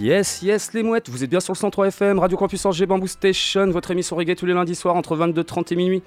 Yes, yes, les mouettes, vous êtes bien sur le 103 FM, Radio Campus Angers, Bamboo Station, votre émission reggae tous les lundis soirs entre 22h30 et minuit.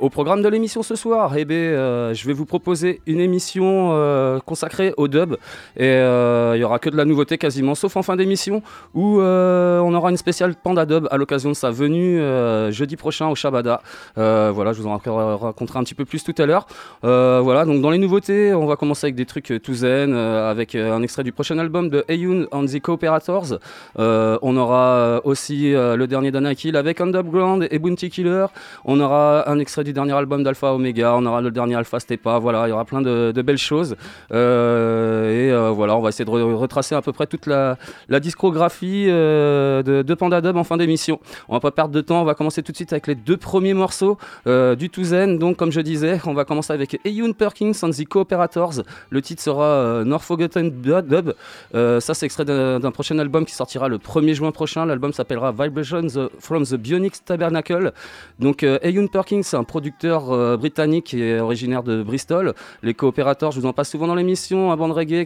Au programme de l'émission ce soir, eh ben, euh, je vais vous proposer une émission euh, consacrée au dub. Et euh, il y aura que de la nouveauté quasiment, sauf en fin d'émission, où euh, on aura une spéciale Panda Dub à l'occasion de sa venue euh, jeudi prochain au Shabada. Euh, voilà, je vous en ra- raconterai un petit peu plus tout à l'heure. Euh, voilà, donc dans les nouveautés, on va commencer avec des trucs euh, tout zen, euh, avec euh, un extrait du prochain album de Ayun and the Cooperators. Euh, on aura euh, aussi euh, le dernier d'Anakil avec Underground et Bounty Killer. On aura un extrait du dernier album d'Alpha Omega, on aura le dernier Alpha Stepa, voilà, il y aura plein de, belles choses. Euh, et euh, voilà, on va essayer de re- retracer à peu près toute la, discographie euh, de, Panda Dub en fin d'émission. On va pas perdre de temps, on va commencer tout de suite avec les deux premiers morceaux du Touzen. Donc, comme je disais, on va commencer avec Eyun Perkins and the Cooperators. Le titre sera euh, Nor Forgotten Dub. Ça, c'est extrait d'un prochain album qui sortira le 1er juin prochain. L'album s'appellera Vibrations from the Bionics Tabernacle. Donc, Eyun Perkins, c'est un producteur euh, britannique est originaire de Bristol. Les coopérateurs, je vous en passe souvent dans l'émission, un band reggae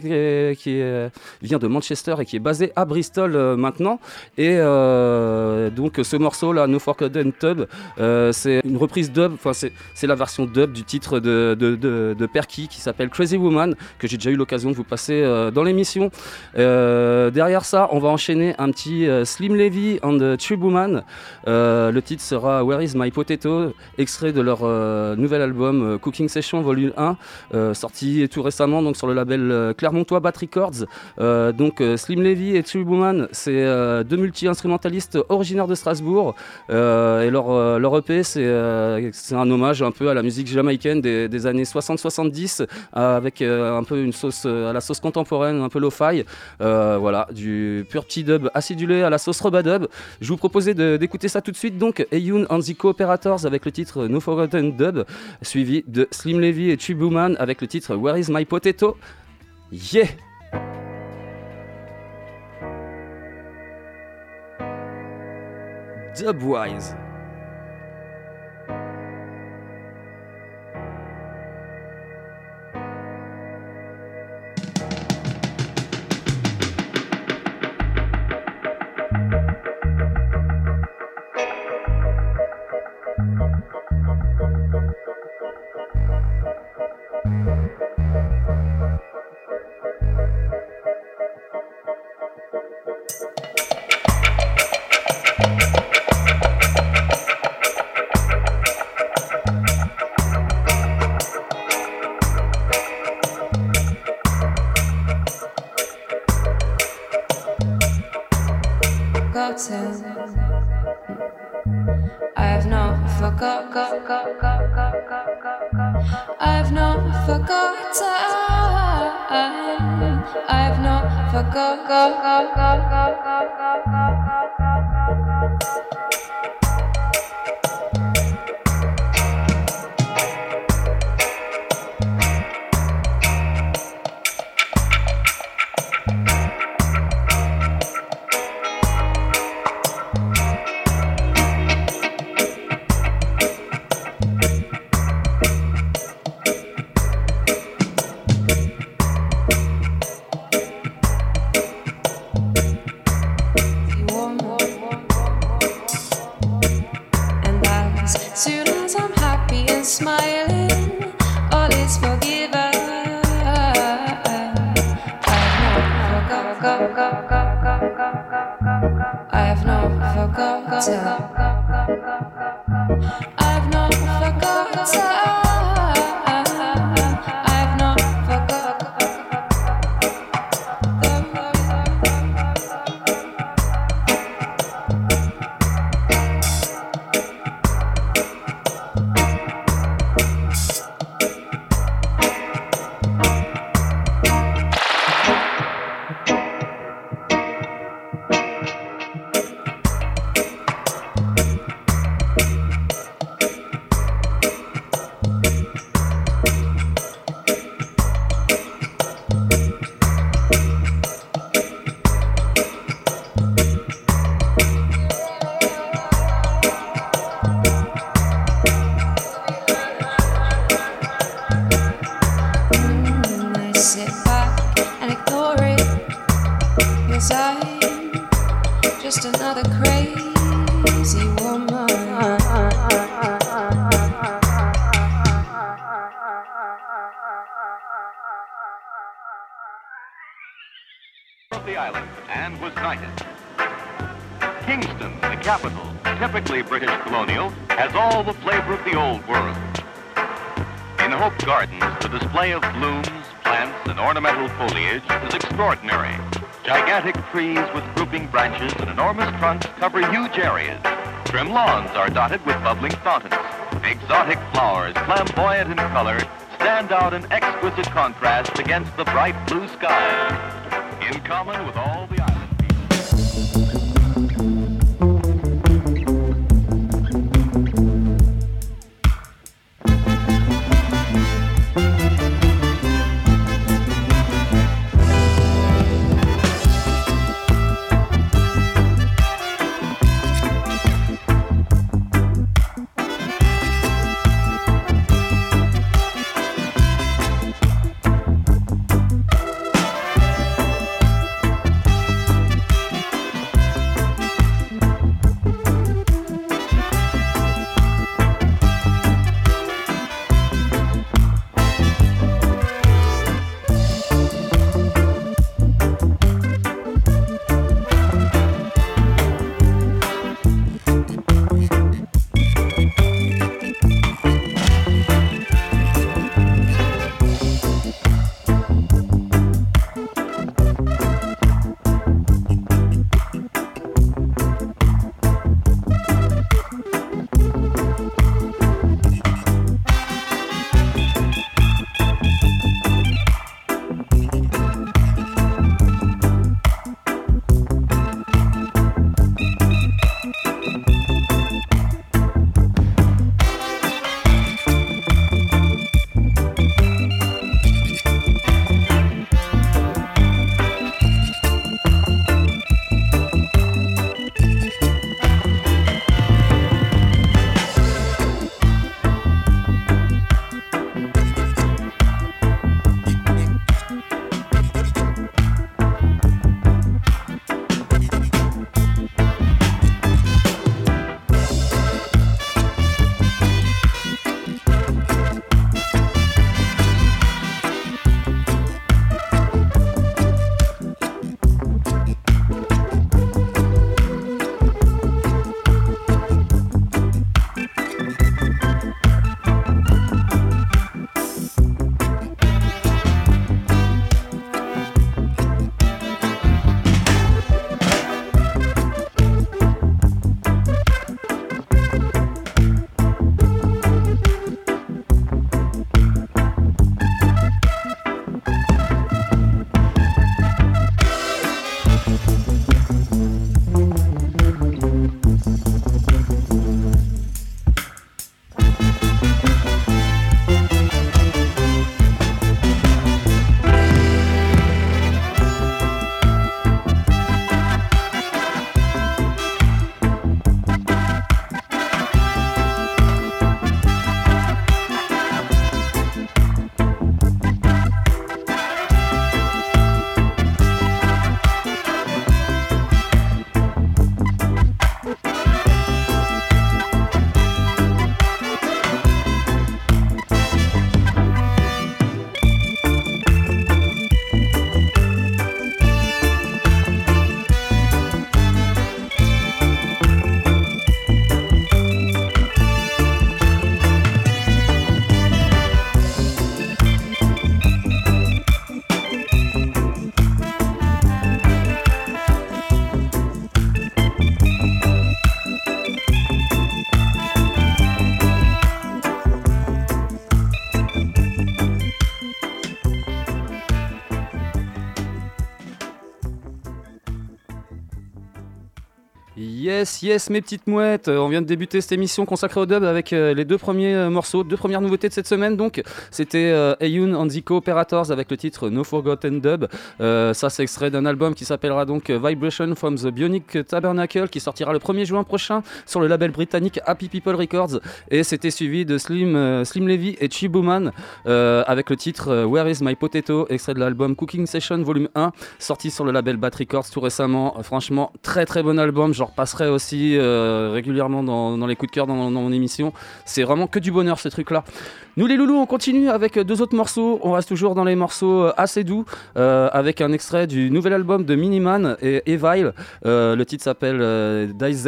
qui, vient de Manchester et qui est basé à Bristol euh, maintenant. Et euh, donc, ce morceau-là, No Forgotten Tub, c'est une reprise dub, enfin, c'est la version dub du titre de, de, de, Perky qui s'appelle Crazy Woman, que j'ai déjà eu l'occasion de vous passer dans l'émission. Derrière ça, on va enchaîner un petit Slim Levy and the Tube Woman. Le titre sera Where is My Potato, extrait de leur euh, nouvel album euh, Cooking Session Volume 1, euh, sorti tout récemment donc sur le label Clermontois Bat Records. Donc Slim Levy et Tube Woman, c'est deux multi-instrumentalistes originaires de Strasbourg. Et leur, leur EP, c'est un hommage un peu à la musique jamaïcaine des, des années 60-70, euh, avec un peu une sauce à la sauce contemporaine, un peu lo-fi. Voilà, du pur petit dub acidulé à la sauce robadub. Je vous proposais de- d'écouter ça tout de suite. Donc, Eyun and the Cooperators avec le titre No Forgotten Dub, suivi de Slim Levy et Woman avec le titre Where is My Potato? Yeah! Dubwise. Huge areas. Trim lawns are dotted with bubbling fountains. Exotic flowers, flamboyant in color, stand out in exquisite contrast against the bright blue sky. In common with all Yes, yes, mes petites mouettes. Euh, on vient de débuter cette émission consacrée au dub avec euh, les deux premiers euh, morceaux, deux premières nouveautés de cette semaine. Donc, c'était Ayun and the Cooperators avec le titre No Forgotten Dub. Ça, c'est extrait d'un album qui s'appellera donc Vibration from the Bionic Tabernacle qui sortira le 1er juin prochain sur le label britannique Happy People Records. Et c'était suivi de Slim, Slim Levy et Chibuman avec le titre Where is My Potato, extrait de l'album Cooking Session Volume 1, sorti sur le label Bat Records tout récemment. Franchement, très très bon album. J'en repasserai aussi euh, régulièrement dans, les coups de cœur dans, mon émission. C'est vraiment que du bonheur ces trucs-là. Nous les loulous, on continue avec deux autres morceaux. On reste toujours dans les morceaux euh, assez doux euh, avec un extrait du nouvel album de Miniman et Evile. Euh, le titre s'appelle Dice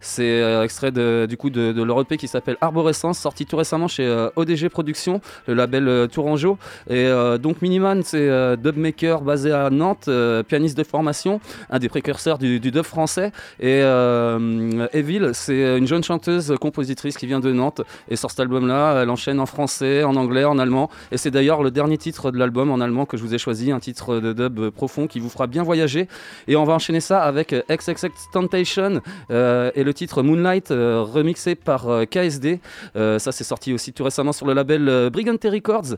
C'est euh, extrait du coup de, de qui s'appelle Arborescence, sorti tout récemment chez ODG Productions, le label Tourangeau. Et donc Miniman, c'est dubmaker basé à Nantes, pianiste de formation, un des précurseurs du, du dub français. Et euh, Evil, c'est une jeune chanteuse compositrice qui vient de Nantes. Et sur cet album-là, elle enchaîne en français, en anglais, en allemand. Et c'est d'ailleurs le dernier titre de l'album en allemand que je vous ai choisi, un titre de dub profond qui vous fera bien voyager. Et on va enchaîner ça avec XXX Temptation euh, et le titre Moonlight euh, remixé par euh, KSD. Ça c'est sorti aussi tout récemment sur le label Brigante Records.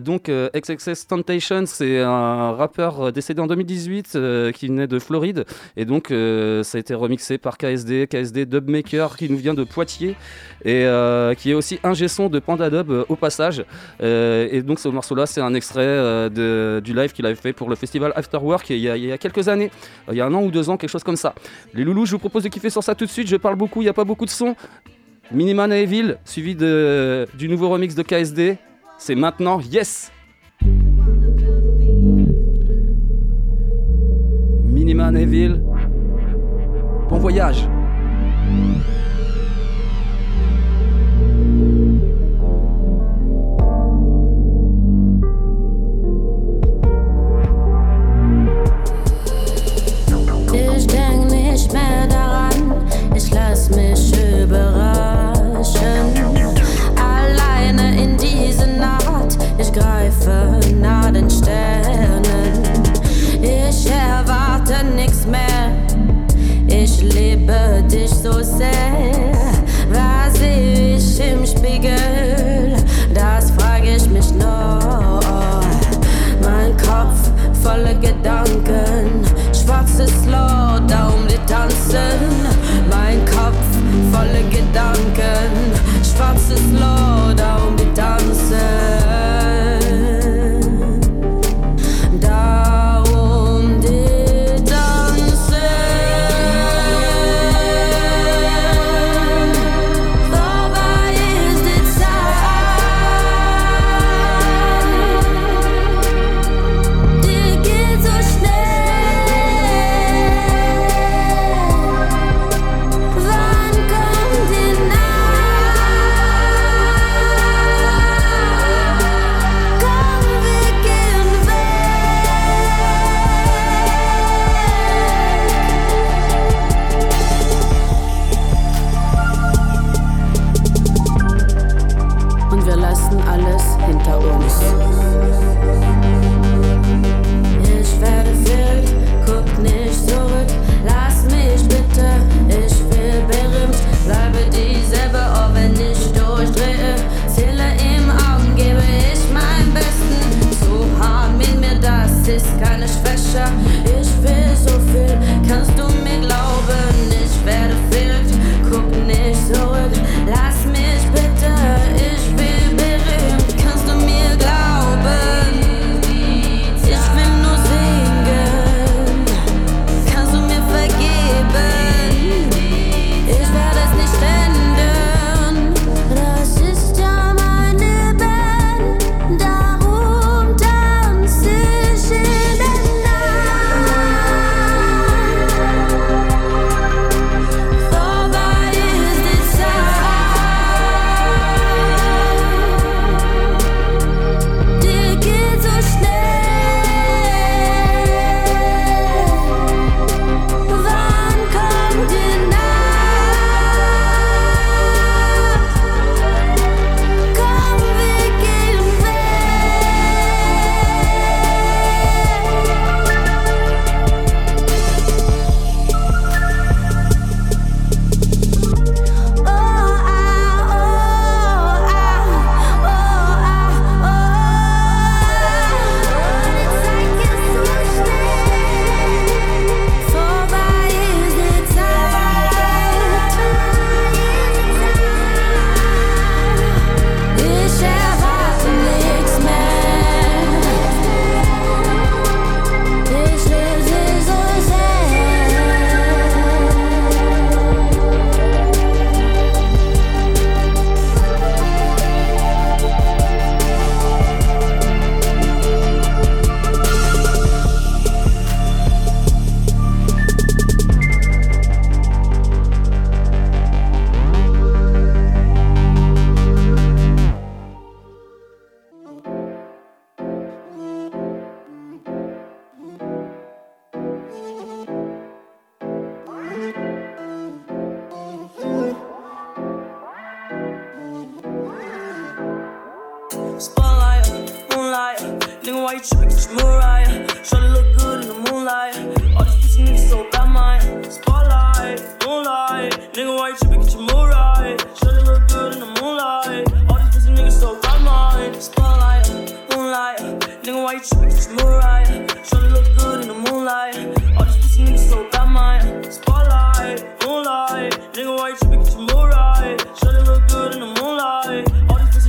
Donc XXX Temptation c'est un rappeur décédé en 2018 euh, qui venait de Floride et donc ça a été remixé par KSD, KSD Dubmaker qui nous vient de Poitiers et euh, qui est aussi ingé son de Panda Dub euh, au passage. Euh, et donc ce morceau-là, c'est un extrait de- du live qu'il avait fait pour le festival Afterwork il y a, il y a quelques années, il y a un an ou deux ans, quelque chose comme ça. Les loulous, je vous propose de kiffer sur ça tout de suite. Je parle beaucoup, il n'y a pas beaucoup de son. Miniman et Evil, suivi du nouveau remix de KSD. C'est maintenant, yes! Miniman Evil, bon voyage! Ich denk nicht mehr daran, ich lass mich überraschen. Alleine in diese Nacht, ich greife nach den Sternen. Sehr. Was ich im Spiegel? Das frag ich mich noch. Mein Kopf voller Gedanken, schwarzes um die tanzen. Mein Kopf voller Gedanken, schwarzes Lauter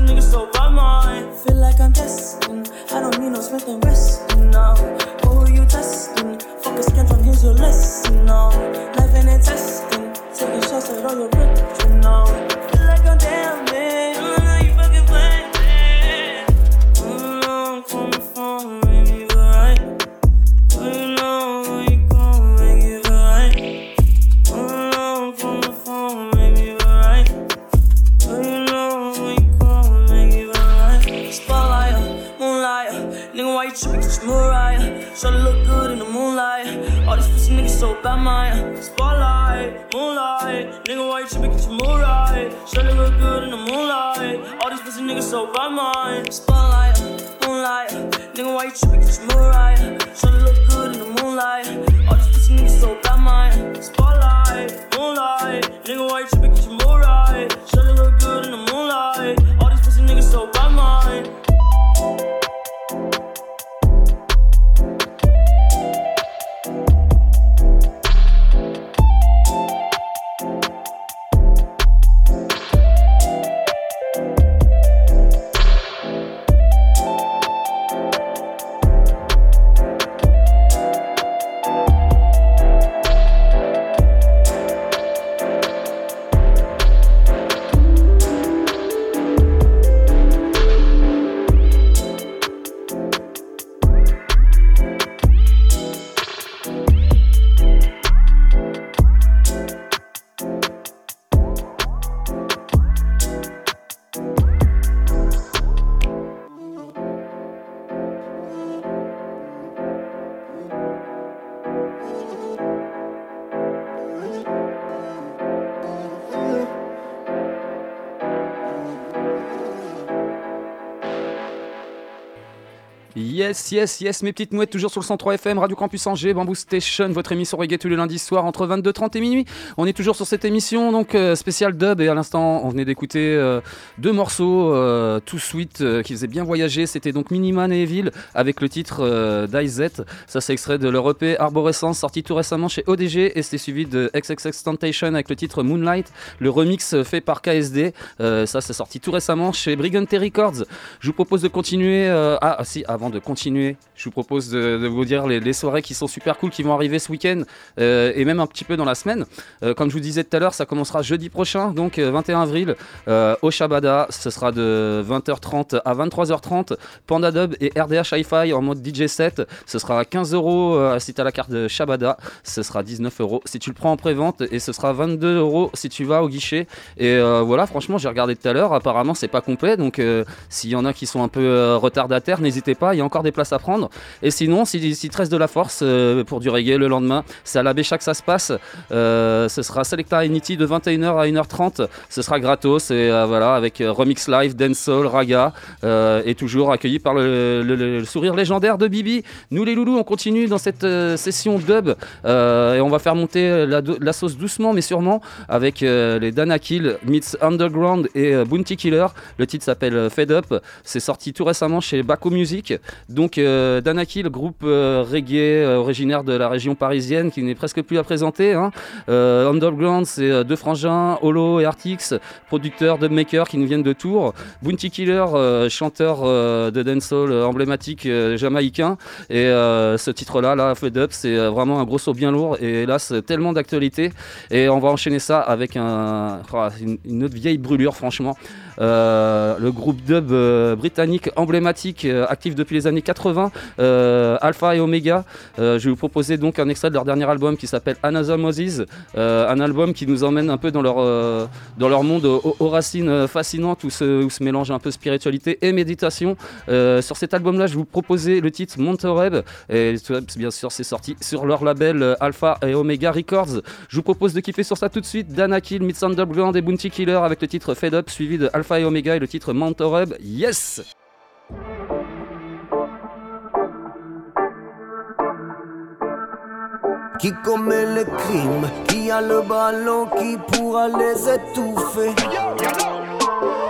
niggas my mind. Feel like I'm testing. I don't need no Smith and Wesson now. Who are you testing? Fuck a scantron, here's your lesson now. Life ain't testing. Taking shots at all your rich now. Man. Spotlight, moonlight. Nigga, why you tripping? Get your mood right. Should look good in the moonlight. All these pussy niggas so bad, man. Spotlight, moonlight. Nigga, why you tripping? Get your mood right. Should look good in the moonlight. All these pussy niggas so bad, man. Spotlight, moonlight. Nigga, why you tripping? Get your mood right. Should look good in the moonlight. All these pussy niggas so bad, man. Yes, yes, yes, mes petites mouettes, toujours sur le 103 FM, Radio Campus Angers, Bamboo Station, votre émission reggae tous les lundis soirs entre 22h30 et minuit. On est toujours sur cette émission, donc euh, dub, et à l'instant, on venait d'écouter euh, deux morceaux, euh, tout sweet, euh, qui faisaient bien voyager. C'était donc Miniman et Evil avec le titre euh, d'Izet. Ça, c'est extrait de leur EP Arborescence, sorti tout récemment chez ODG, et c'était suivi de XXX Temptation avec le titre Moonlight, le remix fait par KSD. Ça, c'est sorti tout récemment chez Brigante Records. Je vous propose de continuer. ah, si, avant de continuer, je vous propose de, vous dire les, soirées qui sont super cool qui vont arriver ce week-end euh, et même un petit peu dans la semaine. Euh, comme je vous disais tout à l'heure, ça commencera jeudi prochain, donc euh, 21 avril, euh, au Shabada. Ce sera de 20h30 à 23h30. Panda Dub et RDH Hi-Fi en mode DJ set. Ce sera 15 euros si tu as la carte de Shabada. Ce sera 19 euros si tu le prends en pré-vente et ce sera 22 euros si tu vas au guichet. Et voilà, franchement, j'ai regardé tout à l'heure. Apparemment, c'est pas complet. Donc, s'il y en a qui sont un peu retardataires, n'hésitez pas. Il y a encore des places à prendre. Et sinon, si, si te reste de la force euh, pour du reggae le lendemain, c'est à la Bécha que ça se passe. Euh, ce sera Selecta Unity de 21h à 1h30. Ce sera gratos et euh, voilà avec remix live, dancehall, raga et toujours accueilli par le, sourire légendaire de Bibi. Nous les loulous, on continue dans cette session dub et on va faire monter la, la sauce doucement mais sûrement avec les Danakil, Meets Underground et Bounty Killer. Le titre s'appelle Fed Up. C'est sorti tout récemment chez Baco Music. Donc euh, Danakil, groupe euh, reggae euh, originaire de la région parisienne qui n'est presque plus à présenter. hein. Euh, Underground, c'est euh, deux frangins, Holo et Artix, producteurs, dubmakers qui nous viennent de Tours. Bounty Killer, chanteur de dancehall emblématique jamaïcain. Et ce titre-là, là, Fed Up, c'est vraiment un gros saut bien lourd. Et là, c'est tellement d'actualité. Et on va enchaîner ça avec un, une, une autre vieille brûlure, franchement. Euh, le groupe dub euh, britannique emblématique, euh, actif depuis les années 80, euh, Alpha et Omega. Je vais vous proposer donc un extrait de leur dernier album qui s'appelle Another Moses, un album qui nous emmène un peu dans leur, dans leur monde aux, aux racines fascinantes où se, où se mélange un peu spiritualité et méditation. Sur cet album-là, je vais vous proposer le titre Montereb, et bien sûr, c'est sorti sur leur label Alpha et Omega Records. Je vous propose de kiffer sur ça tout de suite. Danakil, Meets Underground et Bounty Killer avec le titre Fed Up, suivi de Alpha et Omega le titre Montereb. Yes! Qui commet le crime Qui a le ballon qui pourra les étouffer?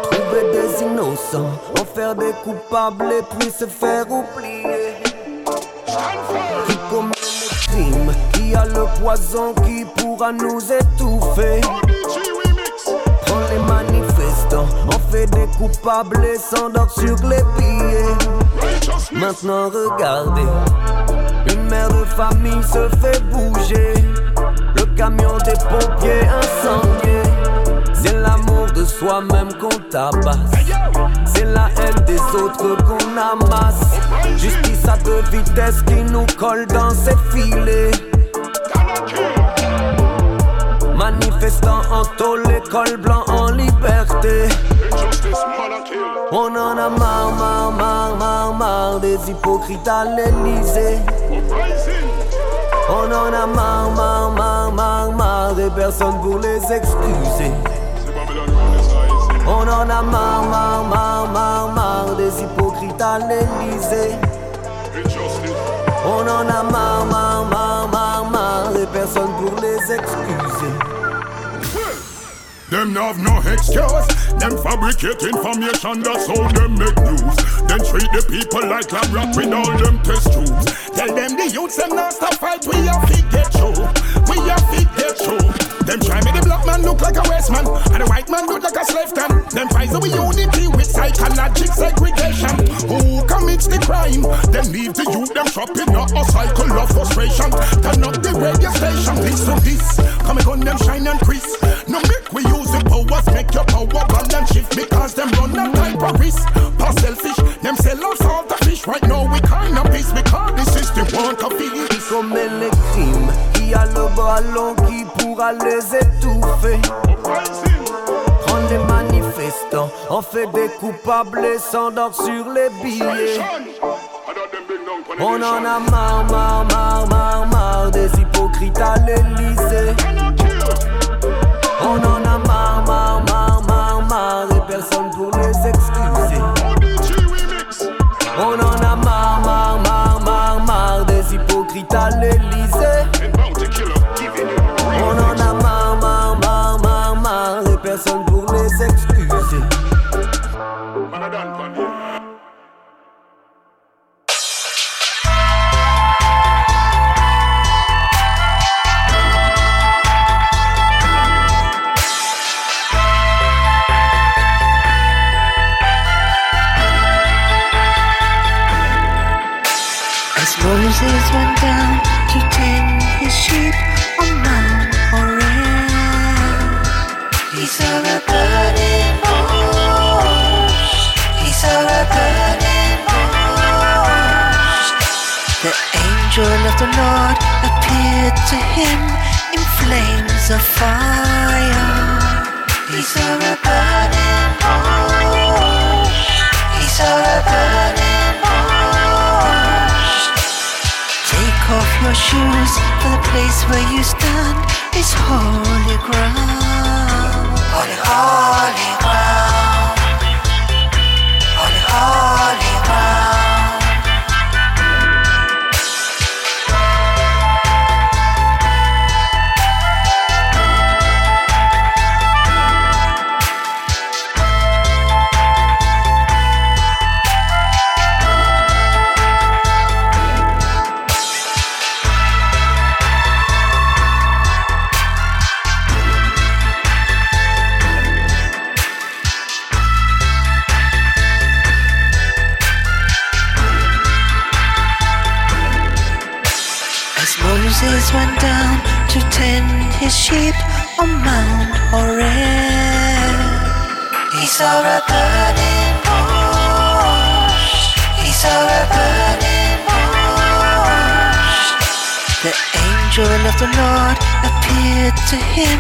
Trouver des innocents En faire des coupables et puis se faire oublier Qui commet le crime Qui a le poison qui pourra nous étouffer? Fait des coupables et s'endort sur les billets Maintenant regardez une mère de famille se fait bouger. Le camion des pompiers incendié. C'est l'amour de soi-même qu'on tabasse. C'est la haine des autres qu'on amasse. Justice à deux vitesses qui nous colle dans ses filets. Manifestants en tôle, l'école blanc en liberté. On en a marre, marre, marre, marre, marre des hypocrites à l'Elysée. On en personne pour les excuser. On en a marre, marre, marre, marre, marre des hypocrites à l'Elysée. On en a marre, marre, marre, marre, marre des personnes pour les excuser. Them have no excuse. Them fabricate information, that's how them make news. Then treat the people like rat with all them test tubes. Tell them the youths them not stop fight, we have to get through. We have to get through. Them try me the black man look like a waste man, and the white man look like a slave can. Them fight we unity with psychological segregation. Who commits the crime? Them leave the youth them shopping up a cycle of frustration. Turn up the radio station, to this. Come and gun them shine and crease. No make we use the powers, make your power balance shift because them run a type of risk. Pass selfish, them sell us all the fish. Right now we kind of peace because this is the one. Ils commettent les crimes, qui a ballon qui pourra les étouffer. Prendre des manifestants, on fait des coupables et s'endort sur les billets. On en a marre, marre, marre, marre, marre des hypocrites à l'Elysée. On en a marre, marre, marre, marre, marre des personnes pour les excuser. On en a marre, marre, marre, marre, marre des hypocrites à l'Elysée. Moses went down to tend his sheep on Mount Horeb, he saw a burning bush. He saw a burning bush. The angel of the Lord appeared to him in flames of fire. He saw a burning bush. He saw a burning Take off your shoes, for the place where you stand is holy ground. Holy, holy the Lord appeared to him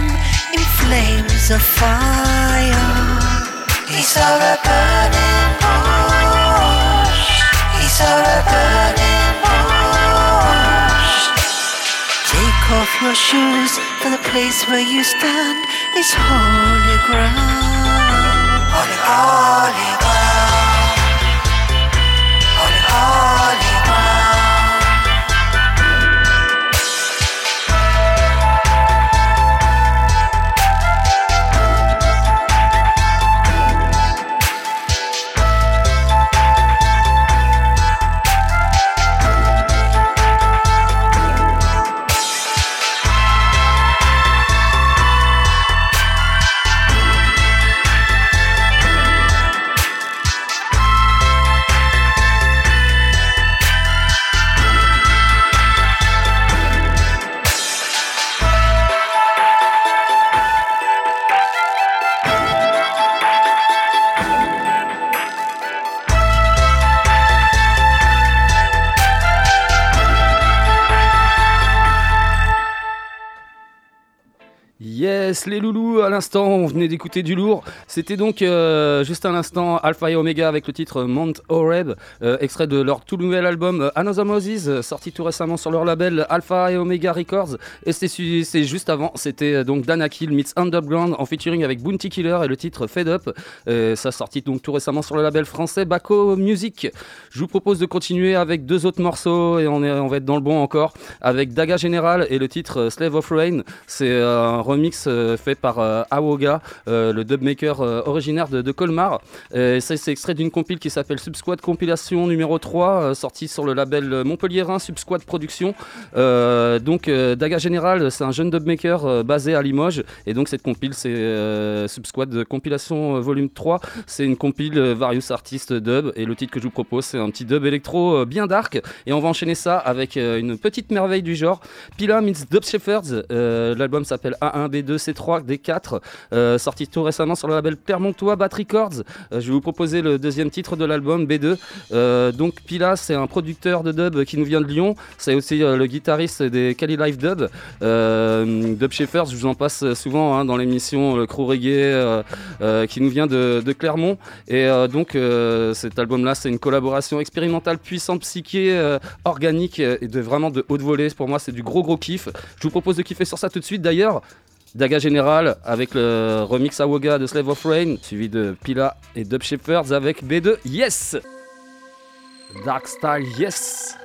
in flames of fire. He saw a burning bush. He saw a burning bush. Take off your shoes, for the place where you stand is holy ground. Holy, holy ground. Les loulous, à l'instant, on venait d'écouter du lourd. C'était donc euh, juste à l'instant Alpha et Omega avec le titre Mount Horeb, euh, extrait de leur tout nouvel album euh, Another Moses, euh, sorti tout récemment sur leur label Alpha et Omega Records. Et c'est juste avant, c'était donc Dana Kill meets Underground en featuring avec Bounty Killer et le titre Fade Up. Ça sorti donc tout récemment sur le label français Baco Music. Je vous propose de continuer avec deux autres morceaux et on, est, on va être dans le bon encore avec Daga General et le titre Slave of Rain. C'est un remix fait par euh, Awoga, euh, le dubmaker euh, originaire de, Colmar. C'est extrait d'une compile qui s'appelle Subsquad Compilation numéro 3, euh, sortie sur le label Montpellierin Subsquad Production. Euh, donc euh, Daga General, c'est un jeune dubmaker euh, basé à Limoges. Et donc cette compile, c'est euh, Subsquad Compilation euh, volume 3. C'est une compile euh, Various Artistes dub. Et le titre que je vous propose, c'est un petit dub électro euh, bien dark. Et on va enchaîner ça avec euh, une petite merveille du genre. Pila meets Dub Shepherds. Euh, L'album s'appelle A1, B2, C3, D4. euh, sorti tout récemment sur le label Clermontois Bat Records. Euh, je vais vous proposer le deuxième titre de l'album, B2. Euh, donc Pila, c'est un producteur de dub qui nous vient de Lyon. C'est aussi euh, le guitariste des Cali Live Dub. Euh, dub Shepherds, je vous en passe souvent hein, dans l'émission Le Crew Reggae qui nous vient de, Clermont. Et donc cet album-là, c'est une collaboration expérimentale, puissante, psyché, organique et de vraiment de haute volée. Pour moi, c'est du gros gros kiff. Je vous propose de kiffer sur ça tout de suite. D'ailleurs, Daga General avec le remix Awoga de Slave of Rain, suivi de Pila et Dub Shepherds avec B2 Yes. Dark Style Yes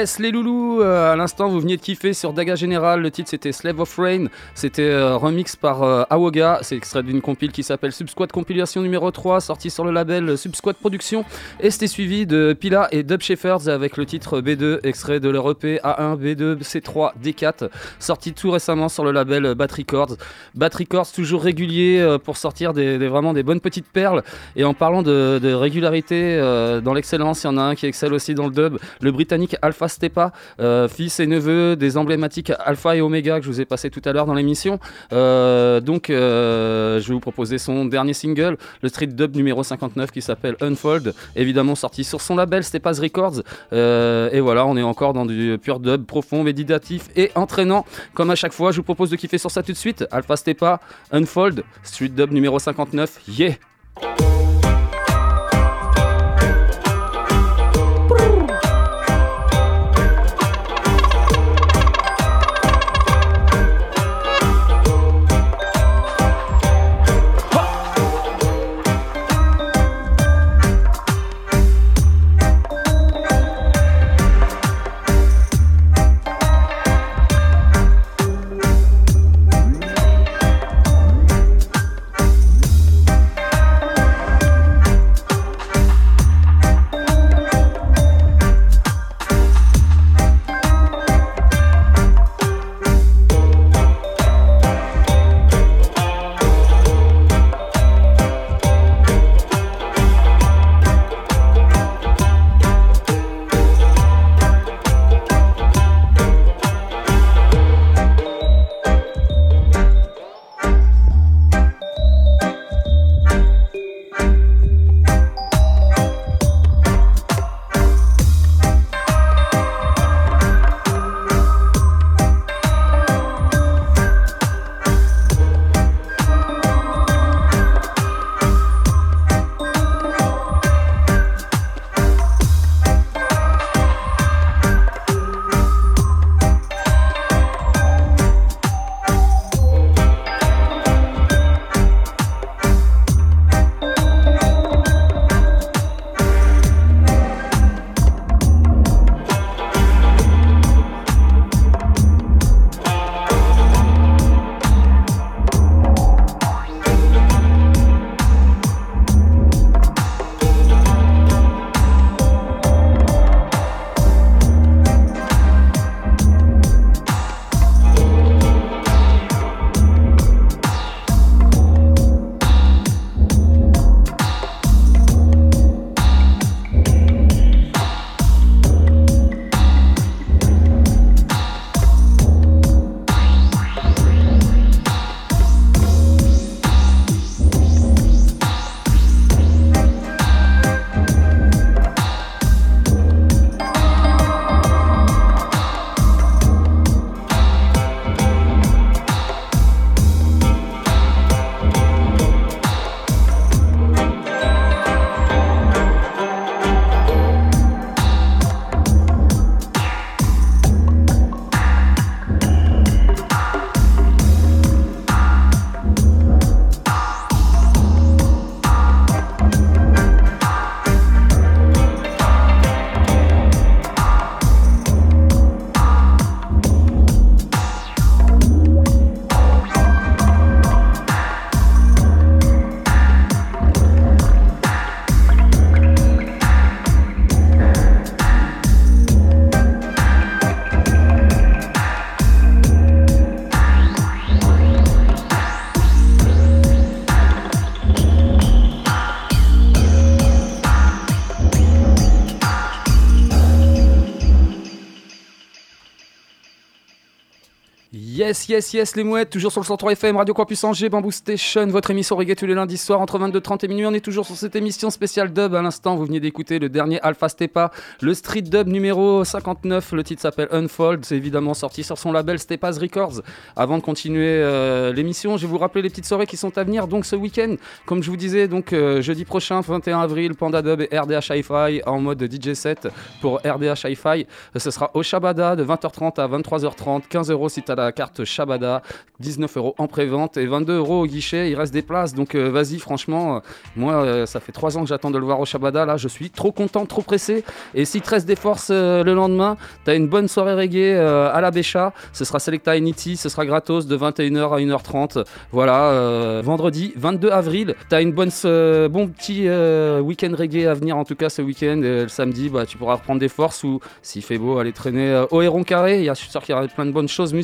Les loulous, euh, à l'instant vous veniez de kiffer sur Daga Général, le titre c'était Slave of Rain, c'était euh, remix par euh, Awoga, c'est extrait d'une compile qui s'appelle Subsquad Compilation numéro 3, sortie sur le label Subsquad Production, et c'était suivi de Pila et Dub Shepherds avec le titre B2, extrait de leur EP A1, B2, C3, D4, sorti tout récemment sur le label Bat Records. Bat Records toujours régulier pour sortir des, vraiment des bonnes petites perles, et en parlant de, régularité dans l'excellence, il y en a un qui excelle aussi dans le dub, le britannique Alpha Stepa, fils et neveu des emblématiques Alpha et Omega que je vous ai passé tout à l'heure dans l'émission. Euh, donc, euh, je vais vous proposer son dernier single, le street dub numéro 59 qui s'appelle Unfold, évidemment sorti sur son label Stepa's Records. Euh, et voilà, on est encore dans du pur dub profond, méditatif et entraînant. Comme à chaque fois, je vous propose de kiffer sur ça tout de suite. Alpha Stepa, Unfold, street dub numéro 59. Yeah! Yes, yes, yes, les mouettes, toujours sur le 103 FM, Radio Campus Angers, Bamboo Station, votre émission reggae tous les lundis soirs entre 22h30 et minuit. On est toujours sur cette émission spéciale dub. À l'instant, vous venez d'écouter le dernier Alpha Stepa, le street dub numéro 59. Le titre s'appelle Unfold. C'est évidemment sorti sur son label Stepa's Records. Avant de continuer euh, l'émission, je vais vous rappeler les petites soirées qui sont à venir. Donc, ce week-end, comme je vous disais, donc euh, jeudi prochain, 21 avril, Panda Dub et RDH Hi-Fi en mode DJ set pour RDH Hi-Fi. Ce sera au Shabada de 20h30 à 23h30. 15 euros si tu as la carte Shabada, 19 euros en pré-vente et 22 euros au guichet. Il reste des places, donc euh, vas-y, franchement, euh, moi, euh, ça fait 3 ans que j'attends de le voir au Shabada. Là, je suis trop content, trop pressé. Et si te reste des forces le lendemain, tu as une bonne soirée reggae à la Bécha. Ce sera Selecta Initi, ce sera gratos de 21h à 1h30. Voilà, vendredi 22 avril. Tu as une bonne, bon petit week-end reggae à venir, en tout cas ce week-end. Le samedi, bah, tu pourras reprendre des forces ou s'il fait beau, aller traîner au Héron Carré. Il y a, je suis sûr qu'il y aura plein de bonnes choses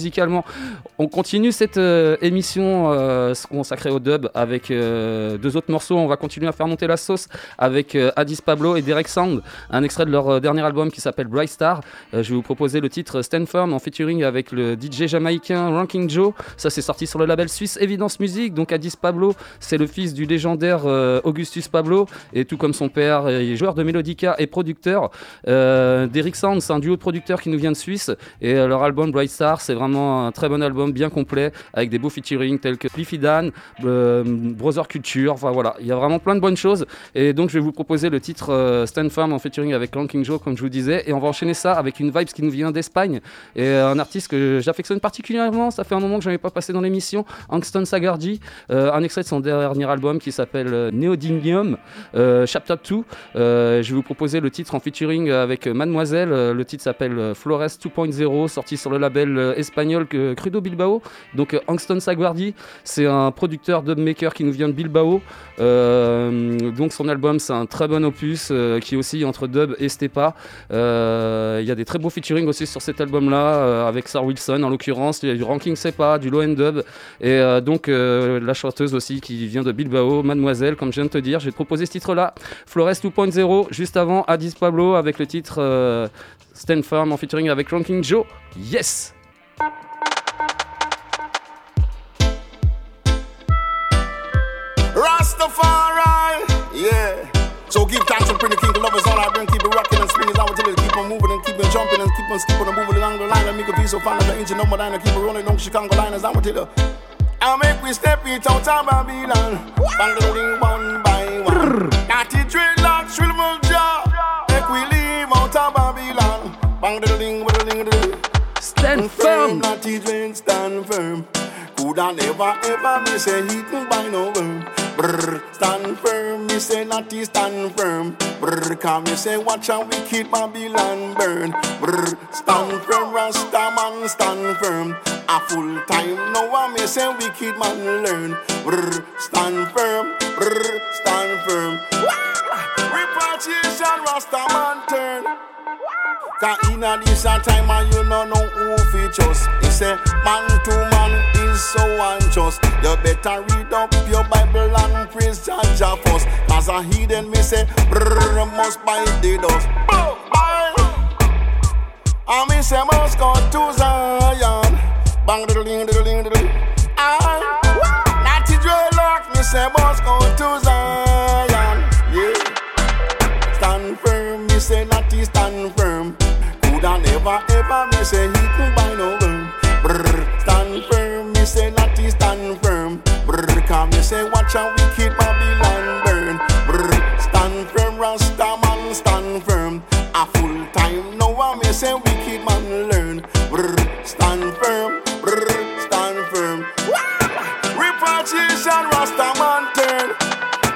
On continue cette euh, émission euh, consacrée au dub avec euh, deux autres morceaux. On va continuer à faire monter la sauce avec Addis Pablo et Derek Sound, un extrait de leur dernier album qui s'appelle Bright Star. Je vais vous proposer le titre Stand Firm en featuring avec le DJ jamaïcain Ranking Joe. Ça, c'est sorti sur le label suisse Evidence Music. Donc Addis Pablo, c'est le fils du légendaire Augustus Pablo et tout comme son père, il est joueur de Melodica et producteur. Derek Sound, c'est un duo de producteurs qui nous vient de Suisse et leur album Bright Star, c'est vraiment un très bon album, bien complet, avec des beaux featuring tels que Cliffy Dan, euh, Brother Culture, enfin voilà, il y a vraiment plein de bonnes choses. Et donc je vais vous proposer le titre euh, Stand Firm en featuring avec Ranking Joe, comme je vous disais, et on va enchaîner ça avec une vibe qui nous vient d'Espagne et euh, un artiste que j'affectionne particulièrement. Ça fait un moment que je n'avais pas passé dans l'émission, Angston Sagardi, euh, un extrait de son dernier album qui s'appelle Neodymium euh, Chapter 2. Euh, je vais vous proposer le titre en featuring avec Mademoiselle. Le titre s'appelle Flores 2.0, sorti sur le label espagnol Crudo Bilbao. Donc euh, Angston Saguardi, c'est un producteur dubmaker qui nous vient de Bilbao. Euh, donc son album, c'est un très bon opus euh, qui oscille entre dub et stepa. Il y a des très beaux featuring aussi sur cet album-là, avec Sar Wilson en l'occurrence. Il y a du Ranking Sepa, du Low End Dub. Et donc la chanteuse aussi qui vient de Bilbao, Mademoiselle, comme je viens de te dire. J'ai proposé ce titre-là, Flores 2.0, juste avant Addis Pablo avec le titre euh, Stand Firm en featuring avec Ranking Joe. Yes! Rastafari, yeah. So give thanks and bring the king to lovers all I bring. Keep it rocking and spinning out until it keep on moving and keep on jumping and keep on skipping and moving along the line. And make a piece so fine like the engine number nine and keep it rolling on Chicago line as I will tell you. I'll make we step it out of Babylon. Bangling one by one. Natty dreadlocks, swivel jaw. Make we leave out of Babylon. Bang the ding, the ding, Stand firm. Natty dread stand firm. Coulda never ever miss he can buy no worm. Brr, stand firm, me say natty stand firm. Brr, come me say watch how we keep Babylon burn. Brr, stand firm, Rasta man stand firm. A full time now I me say wicked man learn. Brr, stand firm, brr, stand firm. Repatriation Rasta man turn. Cause inna this a time and you no know who fi trust. He say man to man is so unjust. You better read up your Bible and praise Jah first. Cause a heathen me say brr must bite the dust. And me say must go to Zion. Bang diddle ding diddle ding diddle. Ah, natty dreadlock me say must go to Zion. Yeah. Stand firm, me say natty stand firm. Coulda never ever me say he could buy no worm. Brr, stand firm, say natty stand firm. Brr, come me say watch how we keep Babylon burn. Brr, stand firm, Rasta man stand firm. A full time now I me say wicked man learn. Brr, stand firm, brr, stand firm. Repatriation Rasta man turn.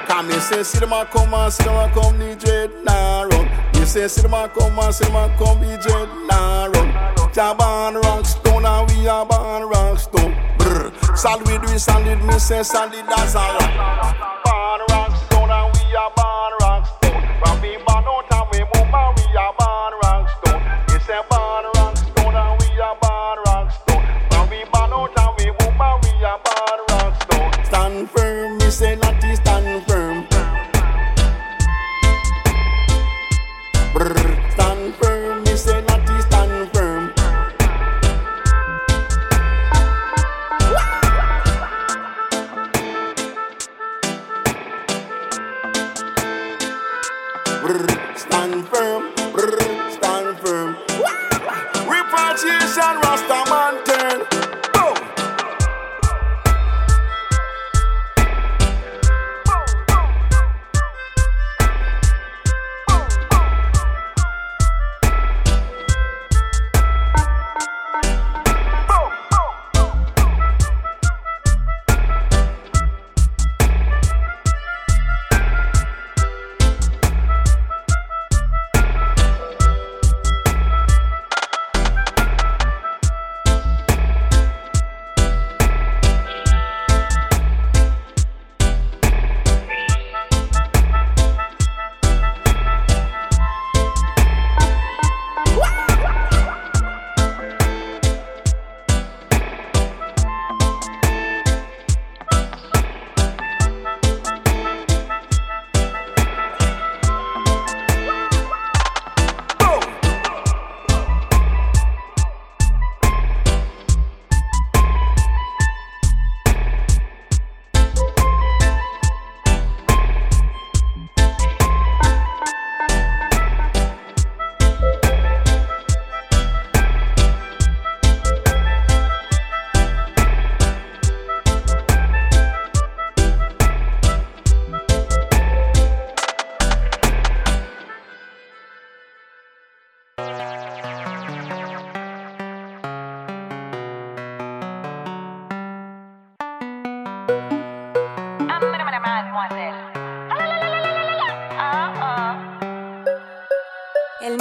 Come me say see them a come and see them a come the dread run. Me say see them a come and see them a come the dread nah run. Jaban rock stone and we a born rock stone. Brr. Solid we solid, me say solid as a rock. Born rock stone and we a born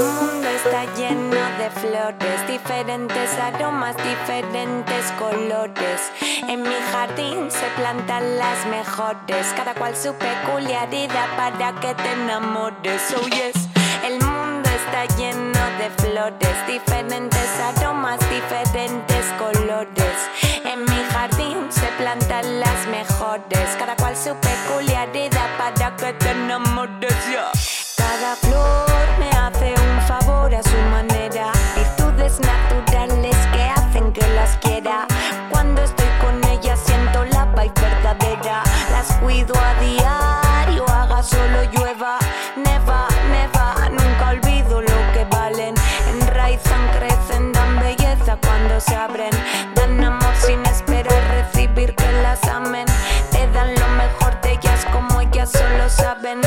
mundo está lleno de flores, diferentes aromas, diferentes colores. En mi jardín se plantan las mejores, cada cual su peculiaridad para que te enamores. Oh yes, el mundo está lleno de flores, diferentes aromas, diferentes colores. En mi jardín se plantan las mejores, cada cual su peculiaridad para que te enamores. yeah. Cada flor me hace un favor a su manera. Virtudes naturales que hacen que las quiera. Cuando estoy con ellas siento la vibe verdadera. Las cuido a diario, haga solo llueva. Neva, neva, nunca olvido lo que valen. Enraizan, crecen, dan belleza cuando se abren. Dan amor sin esperar recibir que las amen. Te dan lo mejor de ellas como ellas solo saben.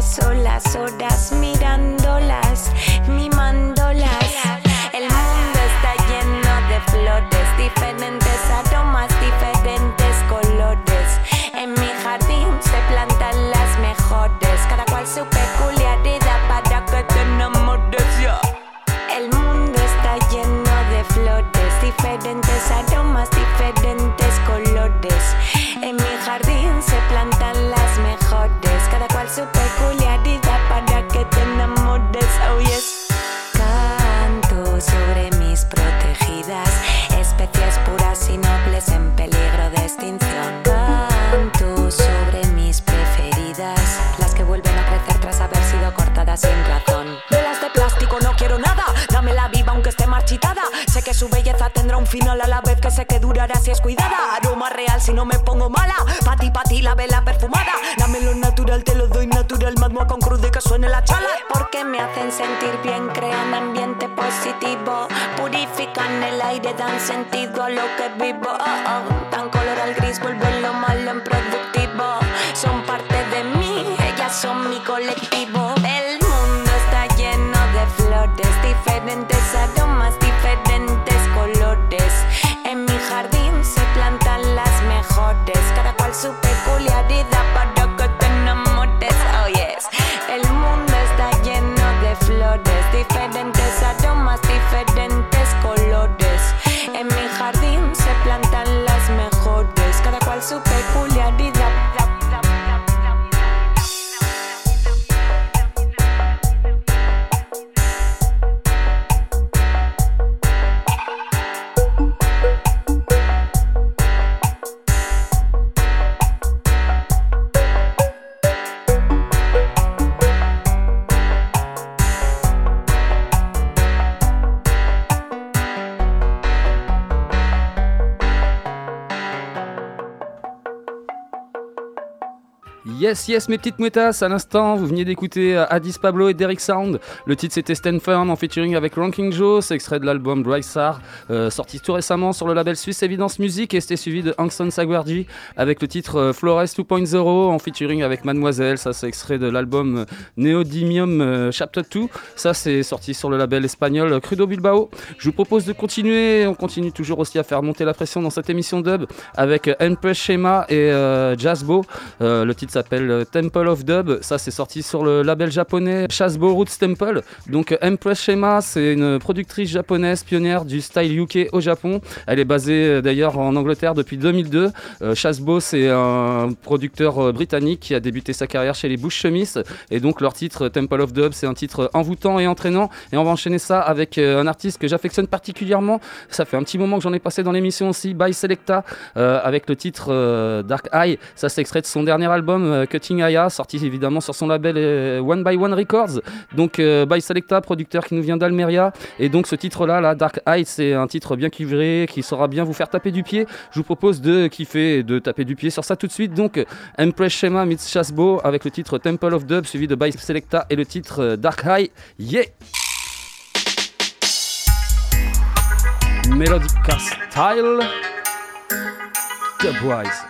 Paso las horas mirándolas, final a la vez que sé que durará si es cuidada. Aroma real si no me pongo mala, pa' ti, pa' ti la vela perfumada. Dame lo natural, te lo doy natural, madmo con cruz de que suene la chala. Porque me hacen sentir bien, crean ambiente positivo, purifican el aire, dan sentido a lo que vivo. Oh, oh, Dan color al gris, vuelven lo malo en productivo. Son parte de mí, ellas son mi colectivo. Yes, yes, mes petites mouettasses, à l'instant, vous veniez d'écouter euh, Addis Pablo et Derek Sound. Le titre c'était Stand Firm en featuring avec Ranking Joe, c'est extrait de l'album Dry Star, euh, sorti tout récemment sur le label suisse Evidence Music et c'était suivi de Angson Sagwardi avec le titre euh, Flores 2.0 en featuring avec Mademoiselle, ça c'est extrait de l'album Neodymium Chapter 2, ça c'est sorti sur le label espagnol Crudo Bilbao. Je vous propose de continuer, on continue toujours aussi à faire monter la pression dans cette émission dub avec Empress Shema et Jazzbo. Le titre s'appelle euh, Temple of Dub. Ça, c'est sorti sur le label japonais Shazbo Roots Temple. Donc, Empress Shema, c'est une productrice japonaise pionnière du style UK au Japon. Elle est basée euh, d'ailleurs en Angleterre depuis 2002. Euh, Shazbo, c'est un producteur euh, britannique qui a débuté sa carrière chez les Bush Chemise. Et donc, leur titre Temple of Dub, c'est un titre envoûtant et entraînant. Et on va enchaîner ça avec un artiste que j'affectionne particulièrement. Ça fait un petit moment que j'en ai passé dans l'émission aussi, by Selecta, avec le titre Dark Eye. Ça, c'est extrait de son dernier album, euh, Cutting Aya, sorti évidemment sur son label euh, One by One Records. Donc, euh, by Selecta, producteur qui nous vient d'Almeria. Et donc, ce titre-là, là, Dark Eye, c'est un titre bien cuivré qui saura bien vous faire taper du pied. Je vous propose de kiffer de taper du pied sur ça tout de suite. Donc, Empress Shema meets Chasbo avec le titre Temple of Dub, suivi de by Selecta et le titre Dark Eye. Yeah! Melodica Style Dubwise.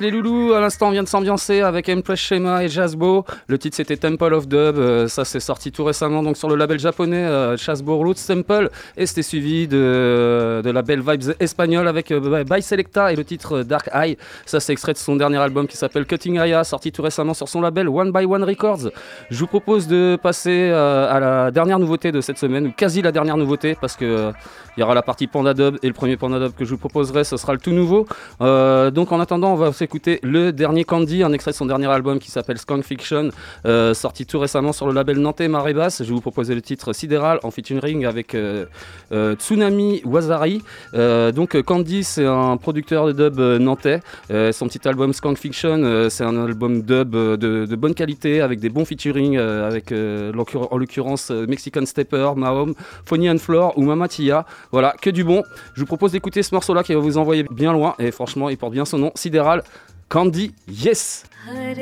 Les loulous, à l'instant on vient de s'ambiancer avec Empress Shema et Jazzbo. Le titre c'était Temple of Dub, euh, ça c'est sorti tout récemment donc sur le label japonais euh, Jazzbo Roots Temple et c'était suivi de, de la belle vibes espagnole avec euh, By Selecta et le titre euh, Dark Eye. Ça c'est extrait de son dernier album qui s'appelle Cutting Aya, sorti tout récemment sur son label One by One Records. Je vous propose de passer euh, à la dernière nouveauté de cette semaine, ou quasi la dernière nouveauté parce que il y aura la partie Panda Dub et le premier Panda Dub que je vous proposerai, ce sera le tout nouveau. Donc en attendant, on va s'écouter le dernier Candy, un extrait de son dernier album qui s'appelle Skunk Fiction, euh, sorti tout récemment sur le label nantais Marée Basse. Je vais vous proposer le titre Sidéral en featuring avec euh, euh, Tsunami Wazari. Donc Candy, c'est un producteur de dub nantais. Son petit album Skunk Fiction, c'est un album dub de, bonne qualité avec des bons featuring avec en l'occurrence Mexican Stepper, Mahom, Fonny and Floor ou Mama Tia. Voilà, que du bon. Je vous propose d'écouter ce morceau-là qui va vous envoyer bien loin et franchement, il porte bien son nom. Sidéral, Candy, yes! Her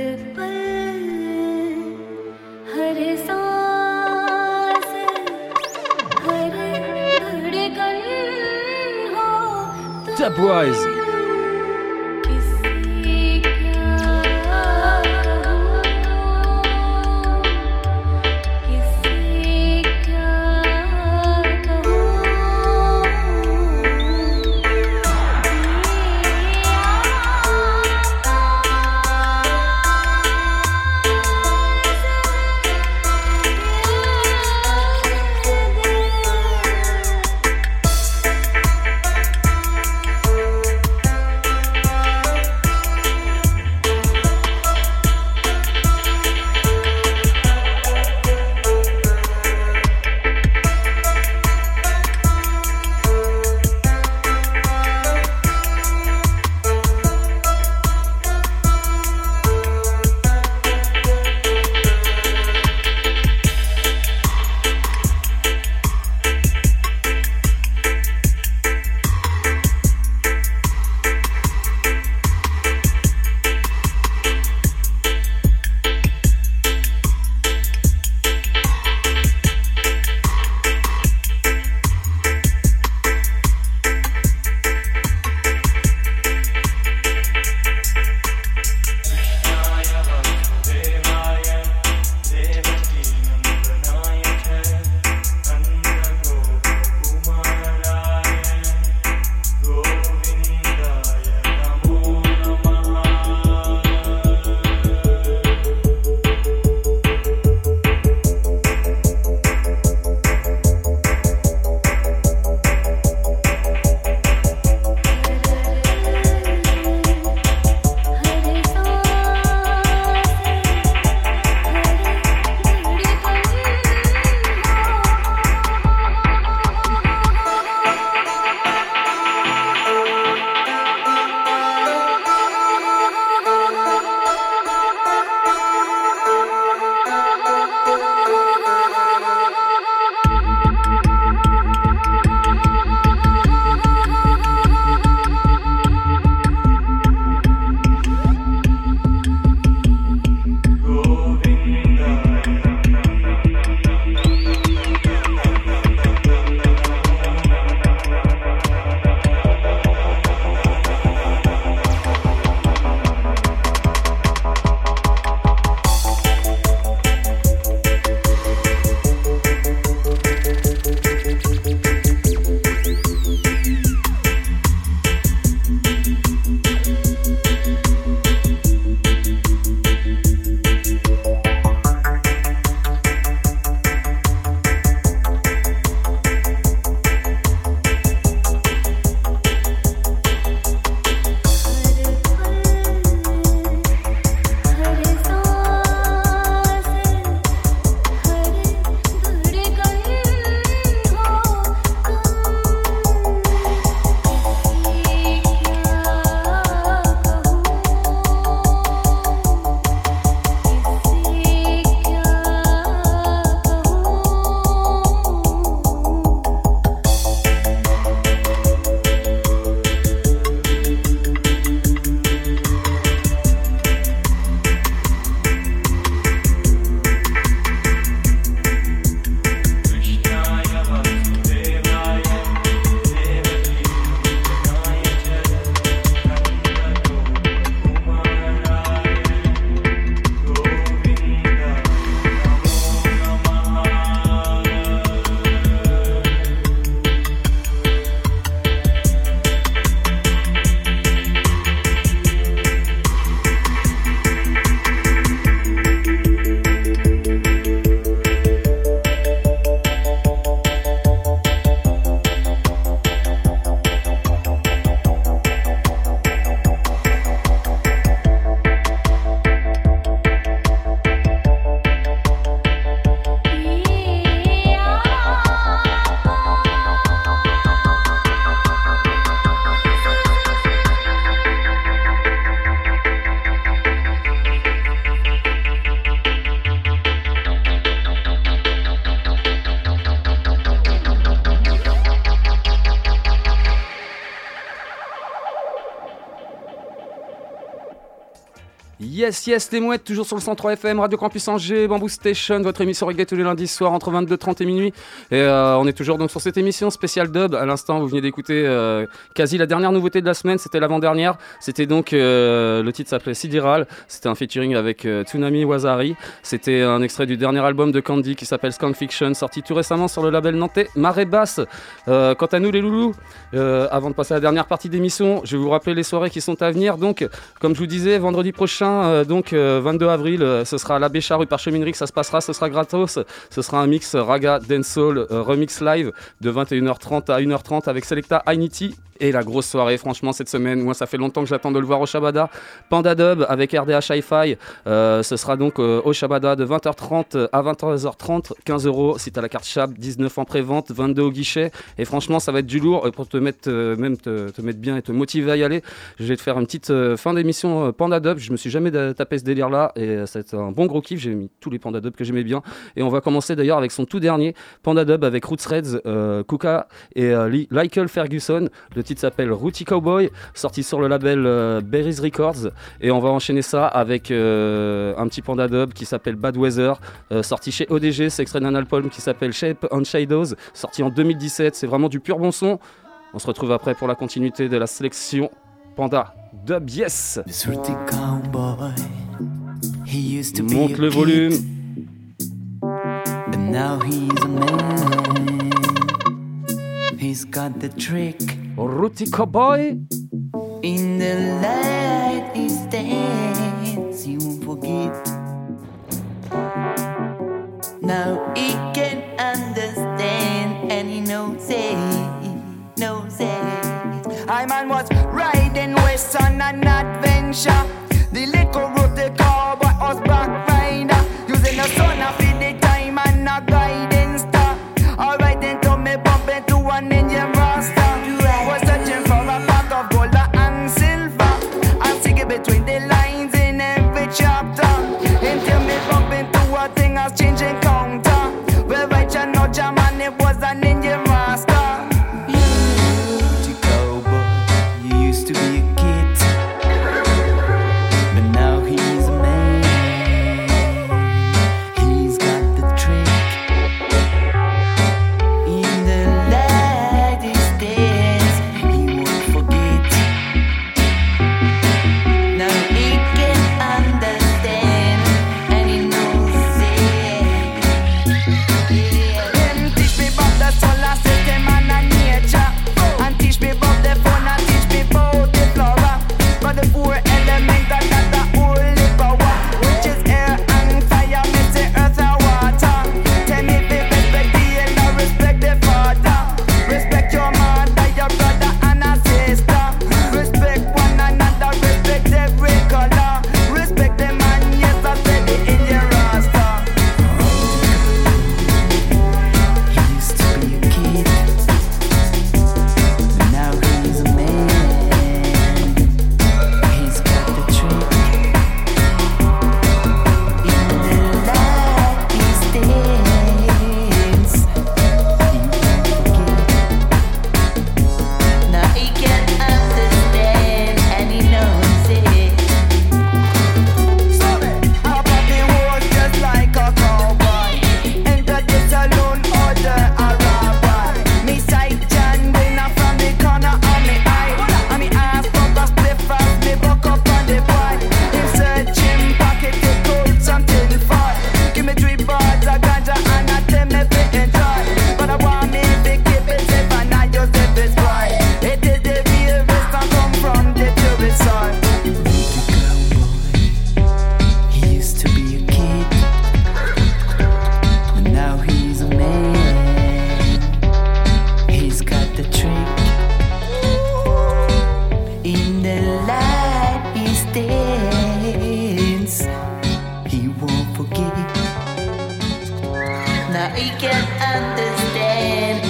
Yes, yes, les mouettes, toujours sur le 103 FM, Radio Campus Angers, Bamboo Station, votre émission reggae tous les lundis soirs entre 22h30 et minuit. Et euh, on est toujours donc sur cette émission spéciale dub. À l'instant, vous venez d'écouter euh, quasi la dernière nouveauté de la semaine, c'était l'avant-dernière. C'était donc, euh, le titre s'appelait Sidiral. C'était un featuring avec Tsunami Wazari. C'était un extrait du dernier album de Candy qui s'appelle Skunk Fiction, sorti tout récemment sur le label nantais Marée Basse. Quant à nous, les loulous, avant de passer à la dernière partie d'émission, je vais vous rappeler les soirées qui sont à venir. Donc, comme je vous disais, vendredi prochain, euh, donc euh, 22 avril, euh, ce sera à la Béchar rue Parcheminerie ça se passera. Ce sera gratos. Ce sera un mix raga, dancehall, euh, remix live de 21h30 à 1h30 avec Selecta Ainiti. Et la grosse soirée, franchement, cette semaine, moi, ça fait longtemps que j'attends de le voir au Shabada. Panda Dub avec RDH Hi-Fi. Euh, ce sera donc euh, au Shabada de 20h30 à 23h30. 15 euros si tu as la carte Shab, 19 en pré-vente, 22 au guichet. Et franchement, ça va être du lourd. Pour te mettre, euh, même te, te mettre bien et te motiver à y aller, je vais te faire une petite fin d'émission Panda Dub. Je me suis jamais tapé ce délire-là. Et euh, c'est un bon gros kiff. J'ai mis tous les Panda Dub que j'aimais bien. Et on va commencer d'ailleurs avec son tout dernier Panda Dub avec Roots Reds, Kuka et Michael Ferguson. Titre s'appelle Rooty Cowboy, sorti sur le label euh, Berries Records. Et on va enchaîner ça avec euh, un petit Panda Dub qui s'appelle Bad Weather, euh, sorti chez ODG. C'est extrait d'un album qui s'appelle Shape on Shadows, sorti en 2017. C'est vraiment du pur bon son. On se retrouve après pour la continuité de la sélection Panda Dub Yes. Monte le volume. but now he's a man. He's got the trick. Rooty Cowboy. In the light he stands, you won't forget. Now he can understand, and he knows it, knows it. I man was riding west on an adventure. The little forgive. Now you can understand.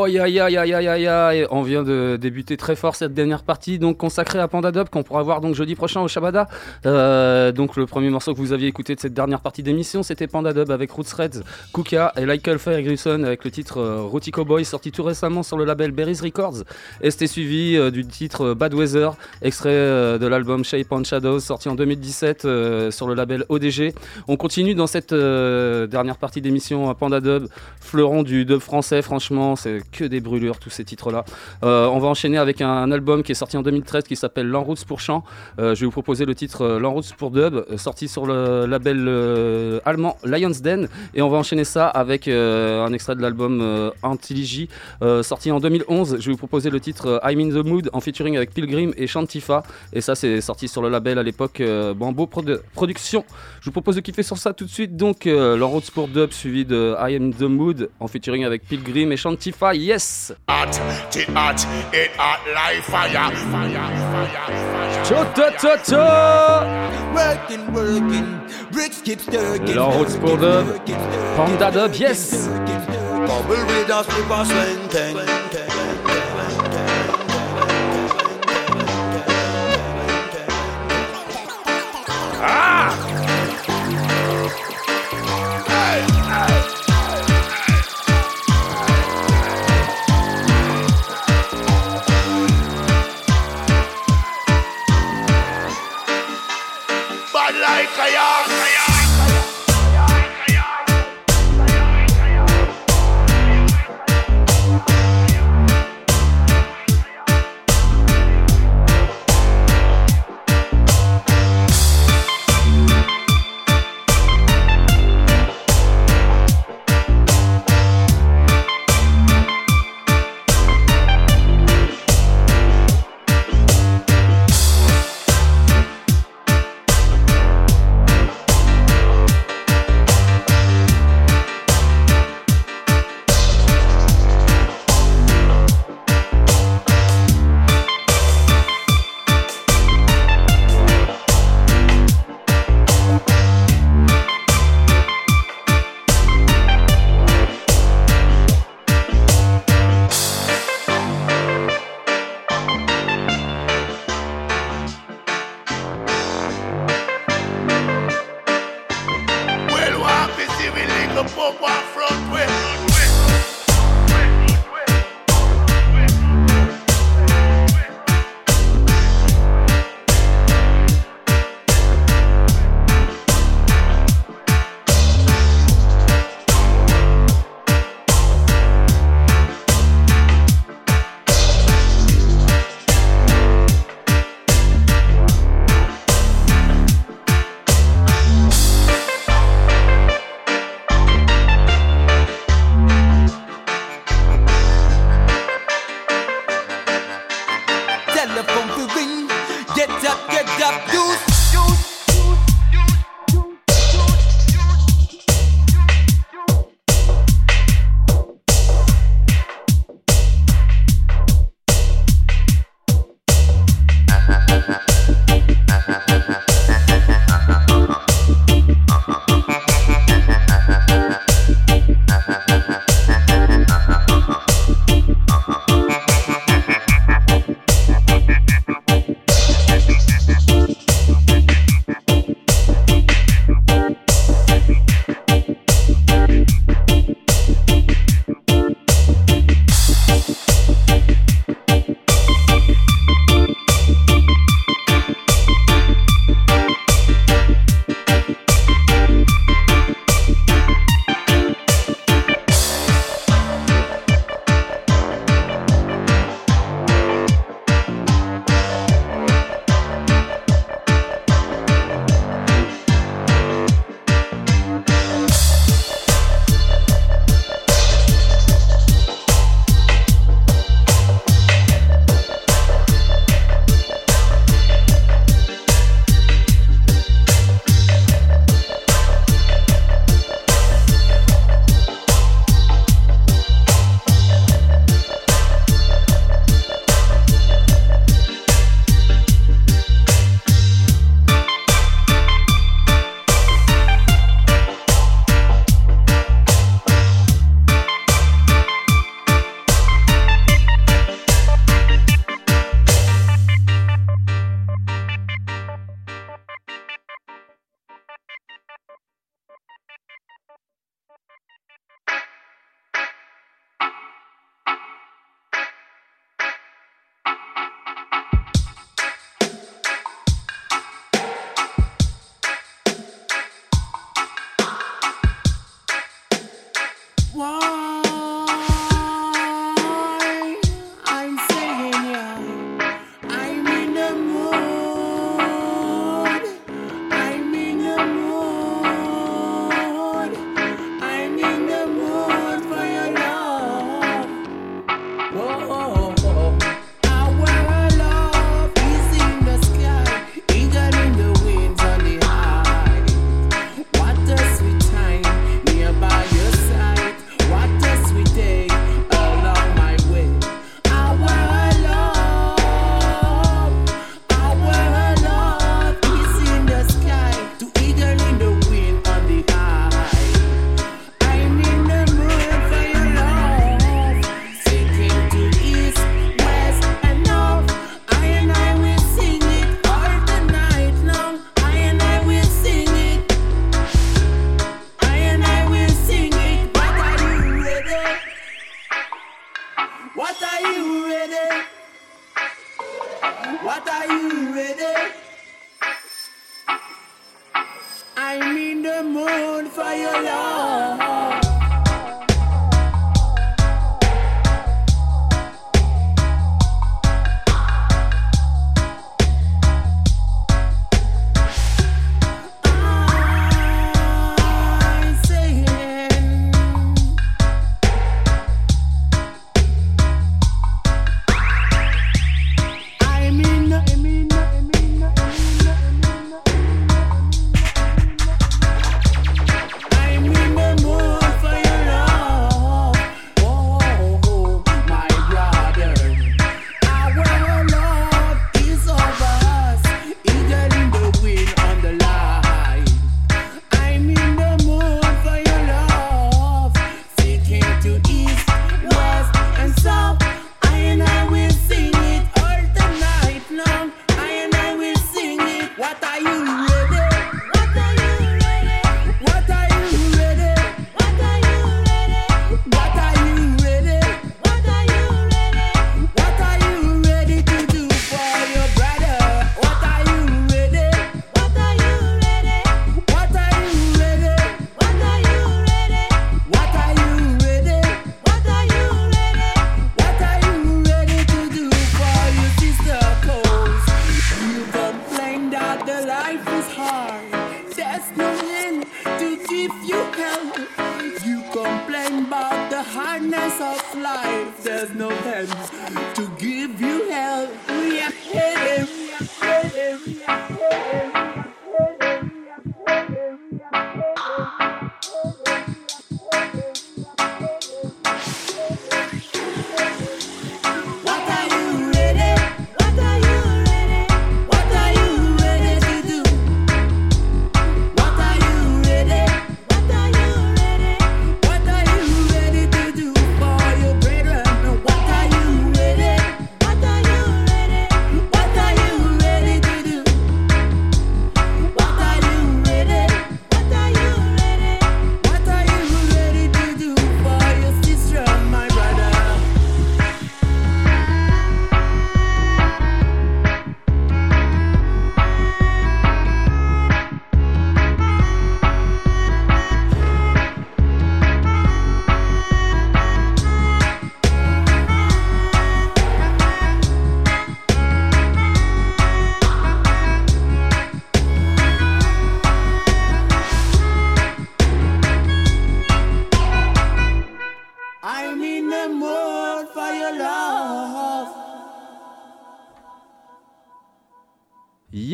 Aïe, aïe, aïe, aïe, aïe, aïe. On vient de débuter très fort cette dernière partie, donc consacrée à Panda Dub, qu'on pourra voir donc jeudi prochain au Shabada. Euh, donc le premier morceau que vous aviez écouté de cette dernière partie d'émission, c'était Panda Dub avec Roots Reds, Kuka et Michael Ferguson avec le titre euh, Roti Cowboy, sorti tout récemment sur le label Berries Records. Et c'était suivi euh, du titre euh, Bad Weather, extrait de l'album Shape on Shadows, sorti en 2017 euh, sur le label ODG. On continue dans cette dernière partie d'émission à Panda Dub, fleuron du dub français, franchement, c'est que des brûlures tous ces titres-là. Euh, on va enchaîner avec un, album qui est sorti en 2013 qui s'appelle L'Enroute pour chant. Euh, je vais vous proposer le titre euh, L'Enroute pour dub, sorti sur le label allemand Lions Den. Et on va enchaîner ça avec un extrait de l'album Antiligi, euh, sorti en 2011. Je vais vous proposer le titre I'm in the Mood en featuring avec Pilgrim et Shantifa. Et ça, c'est sorti sur le label à l'époque Bambo Produ- Productions. Je vous propose de kiffer sur ça tout de suite. Donc, euh, L'Enroute pour dub suivi de I am in the Mood en featuring avec Pilgrim et Shantifa. Yes! Hot, it hot, it hot like fire. Fire, fire, Cha-cha-cha-cha Working, working, bricks keep pour dub, Panda dub, yes! Bubble with us, we pass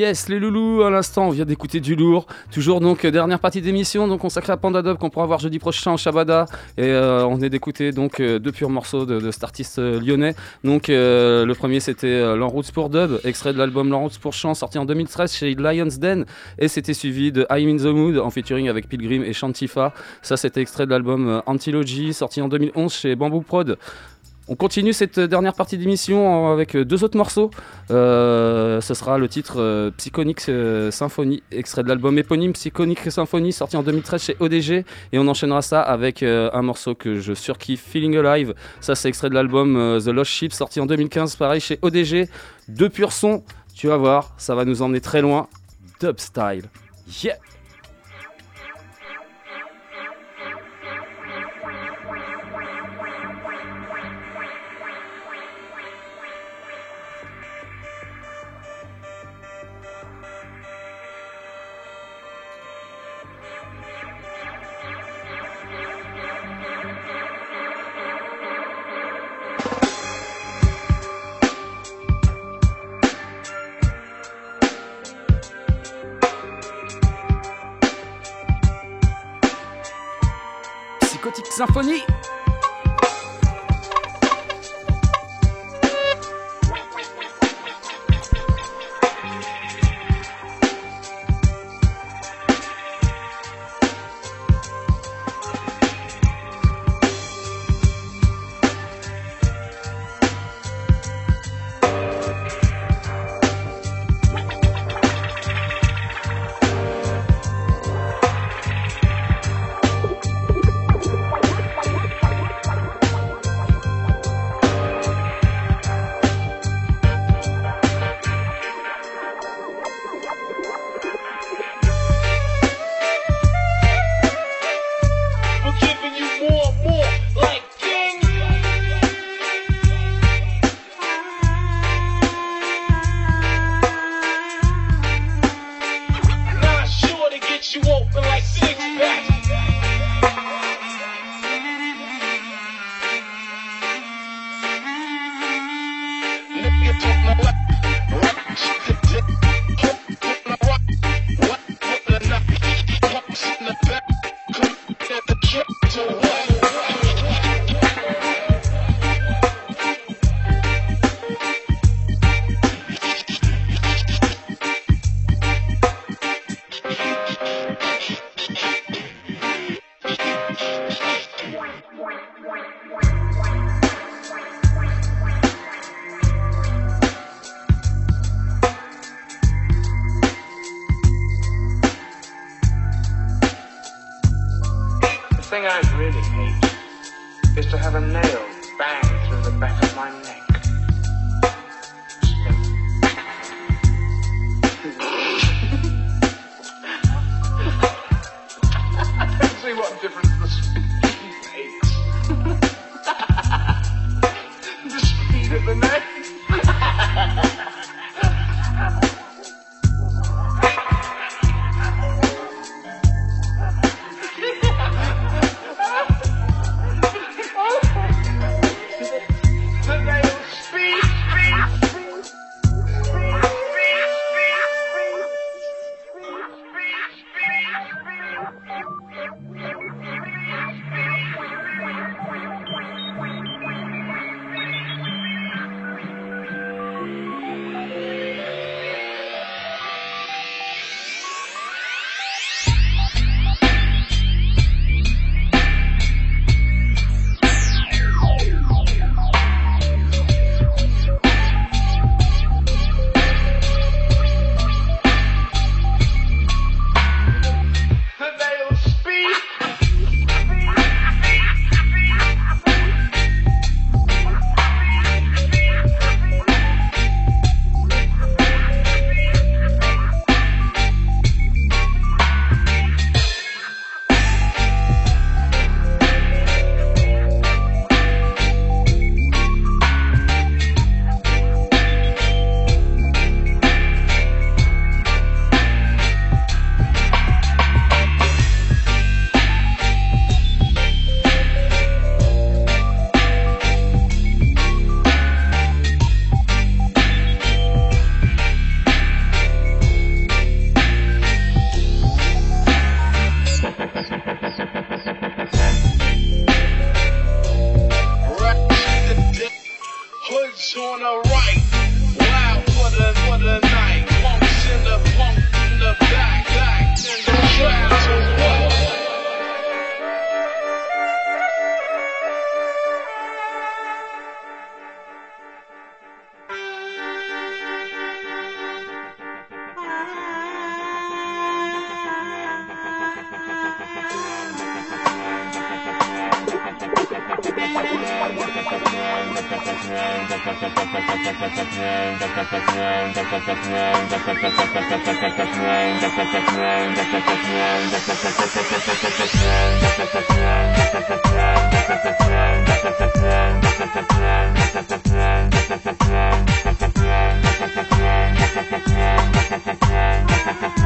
Yes, les loulous, à l'instant, on vient d'écouter du lourd. Toujours donc euh, dernière partie d'émission, donc consacrée à Panda Dub qu'on pourra voir jeudi prochain au Shabada. Et euh, on est d'écouter donc euh, deux purs morceaux de, de cet artiste lyonnais. Donc le premier c'était euh, L'Enroute pour Dub, extrait de l'album L'Enroute pour Chant, sorti en 2013 chez Lions Den. Et c'était suivi de I'm in the Mood en featuring avec Pilgrim et Shantifa. Ça c'était extrait de l'album Antilogy, sorti en 2011 chez Bamboo Prod. On continue cette dernière partie d'émission avec deux autres morceaux. Euh, ce sera le titre euh, Psychonic euh, Symphony, extrait de l'album éponyme Psychonic Symphony, sorti en 2013 chez ODG. Et on enchaînera ça avec euh, un morceau que je surkiffe, Feeling Alive. Ça, c'est extrait de l'album euh, The Lost Ship, sorti en 2015, pareil chez ODG. Deux purs sons, tu vas voir, ça va nous emmener très loin. Dub style. Yeah! Psychotic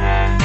Yeah.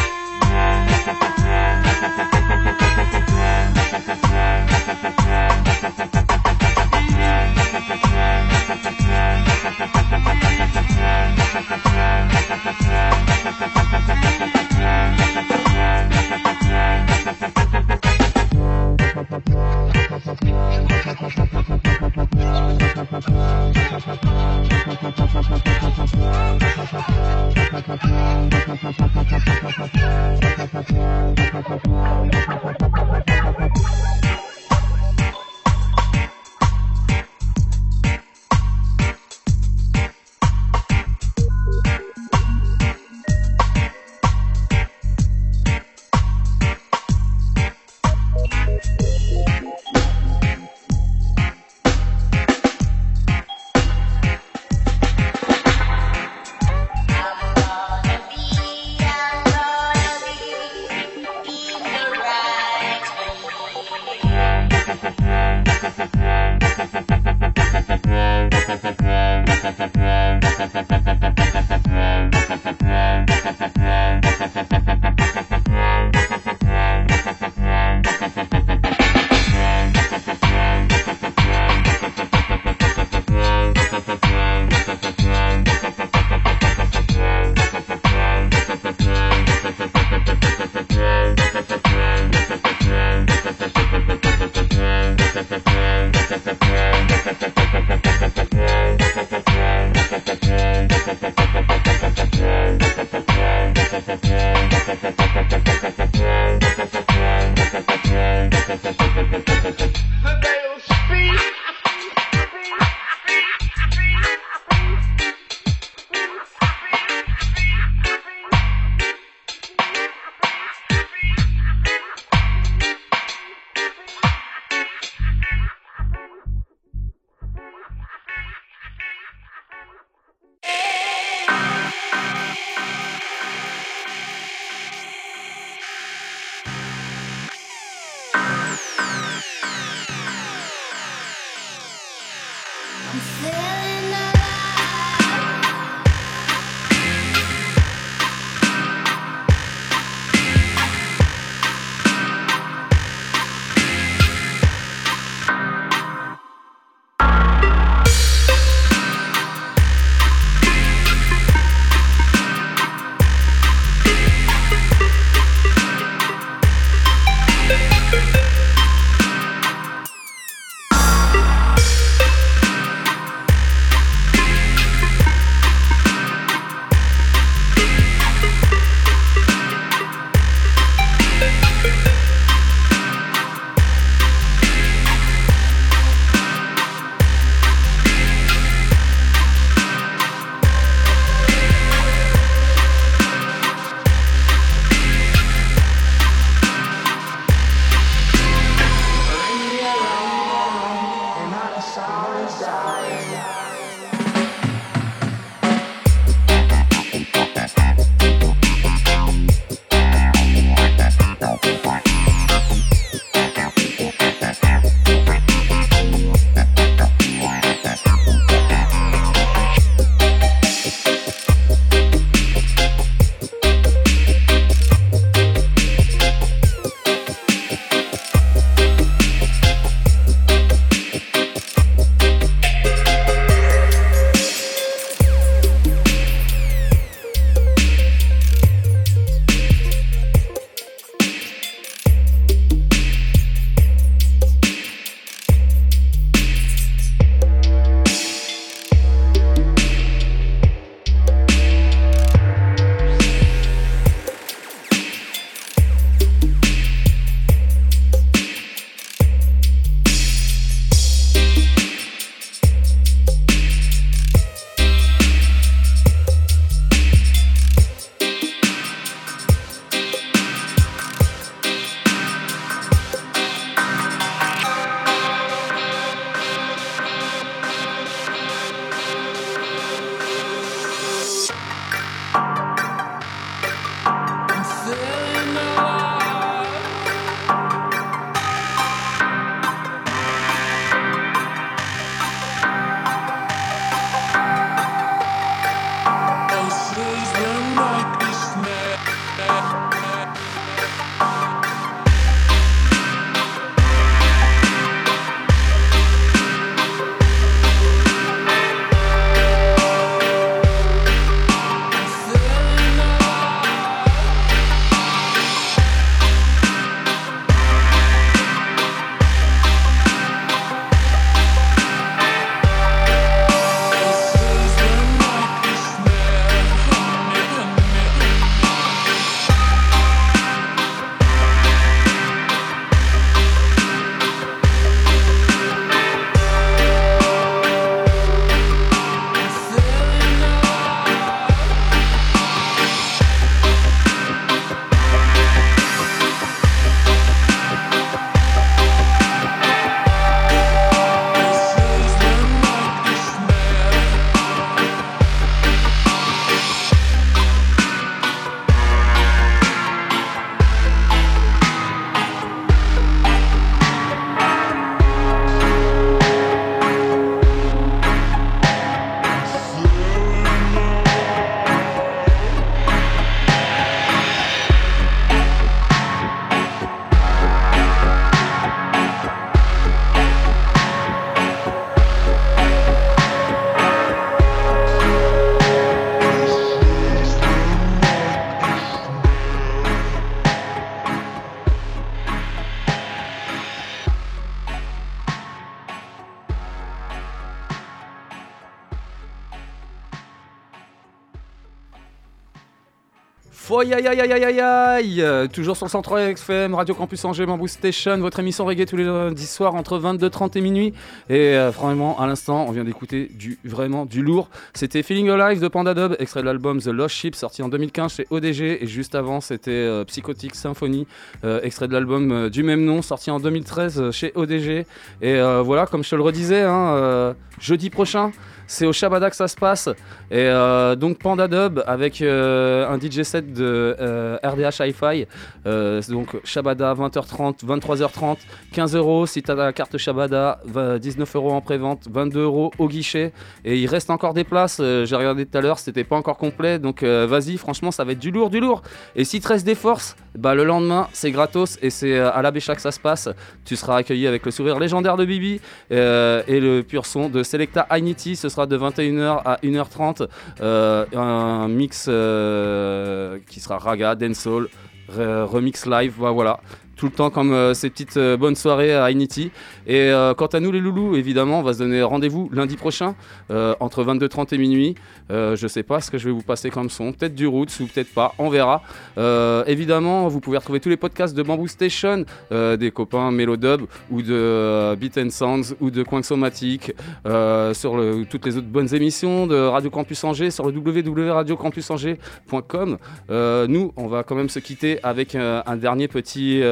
Foy aïe aïe aïe aïe aïe aïe Euh, Toujours sur le 103 FM, Radio Campus Angers, Bamboo Station, votre émission reggae tous les lundis soirs entre 22h30 et minuit. Et euh, vraiment, à l'instant, on vient d'écouter du vraiment du lourd. C'était Feeling Alive de Panda Dub, extrait de l'album The Lost Ship, sorti en 2015 chez ODG. Et juste avant, c'était euh, Psychotic Symphony, euh, extrait de l'album du même nom, sorti en 2013 euh, chez ODG. Et voilà, comme je te le redisais, hein, jeudi prochain. C'est au Shabada que ça se passe. Et euh, donc Panda Dub avec euh, un DJ set de RDH Hi-Fi. Euh, c'est donc Shabada 20h30, 23h30, 15 euros si tu as la carte Shabada, 20 19 euros en pré-vente, 22 euros au guichet. Et il reste encore des places. J'ai regardé tout à l'heure, c'était pas encore complet. Donc vas-y, franchement, ça va être du lourd, du lourd. Et si te reste des forces, bah, le lendemain, c'est gratos et c'est à la Bécha que ça se passe. Tu seras accueilli avec le sourire légendaire de Bibi et le pur son de Selecta sera de 21h à 1h30. euh, un mix euh, qui sera raga, dancehall, re- remix live. Voilà. Tout le temps comme euh, ces petites euh, bonnes soirées à Inity. Et euh, quant à nous les loulous, évidemment, on va se donner rendez-vous lundi prochain entre 22h30 et minuit. Je sais pas ce que je vais vous passer comme son, peut-être du Roots ou peut-être pas, on verra. Évidemment, vous pouvez retrouver tous les podcasts de Bamboo Station, des copains Melodub ou de Beat and Sounds ou de Coinsomatic, euh, sur toutes les autres bonnes émissions de Radio Campus Angers, sur le www.radiocampusangers.com. Nous, on va quand même se quitter avec un dernier petit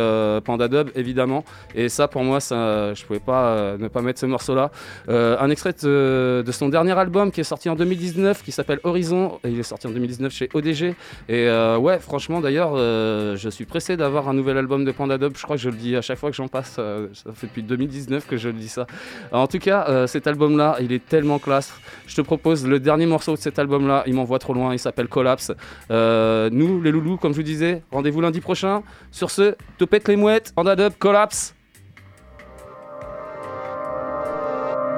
Panda Dub, évidemment. Et ça, pour moi, ça, je pouvais pas euh, ne pas mettre ce morceau-là. Euh, un extrait de, son dernier album qui est sorti en 2019, qui s'appelle Horizon. Et il est sorti en 2019 chez ODG. Et euh, ouais, franchement, d'ailleurs, euh, je suis pressé d'avoir un nouvel album de Panda Dub. Je crois que je le dis à chaque fois que j'en passe. euh, ça fait depuis 2019 que je le dis ça. En tout cas, euh, cet album-là, il est tellement classe. Je te propose le dernier morceau de cet album-là. Il m'envoie trop loin. Il s'appelle Collapse. Euh, nous, les loulous, comme je vous disais, rendez-vous lundi prochain. Sur ce, topette les mouettes, Panda Dub, Collapse.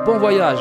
Bon voyage.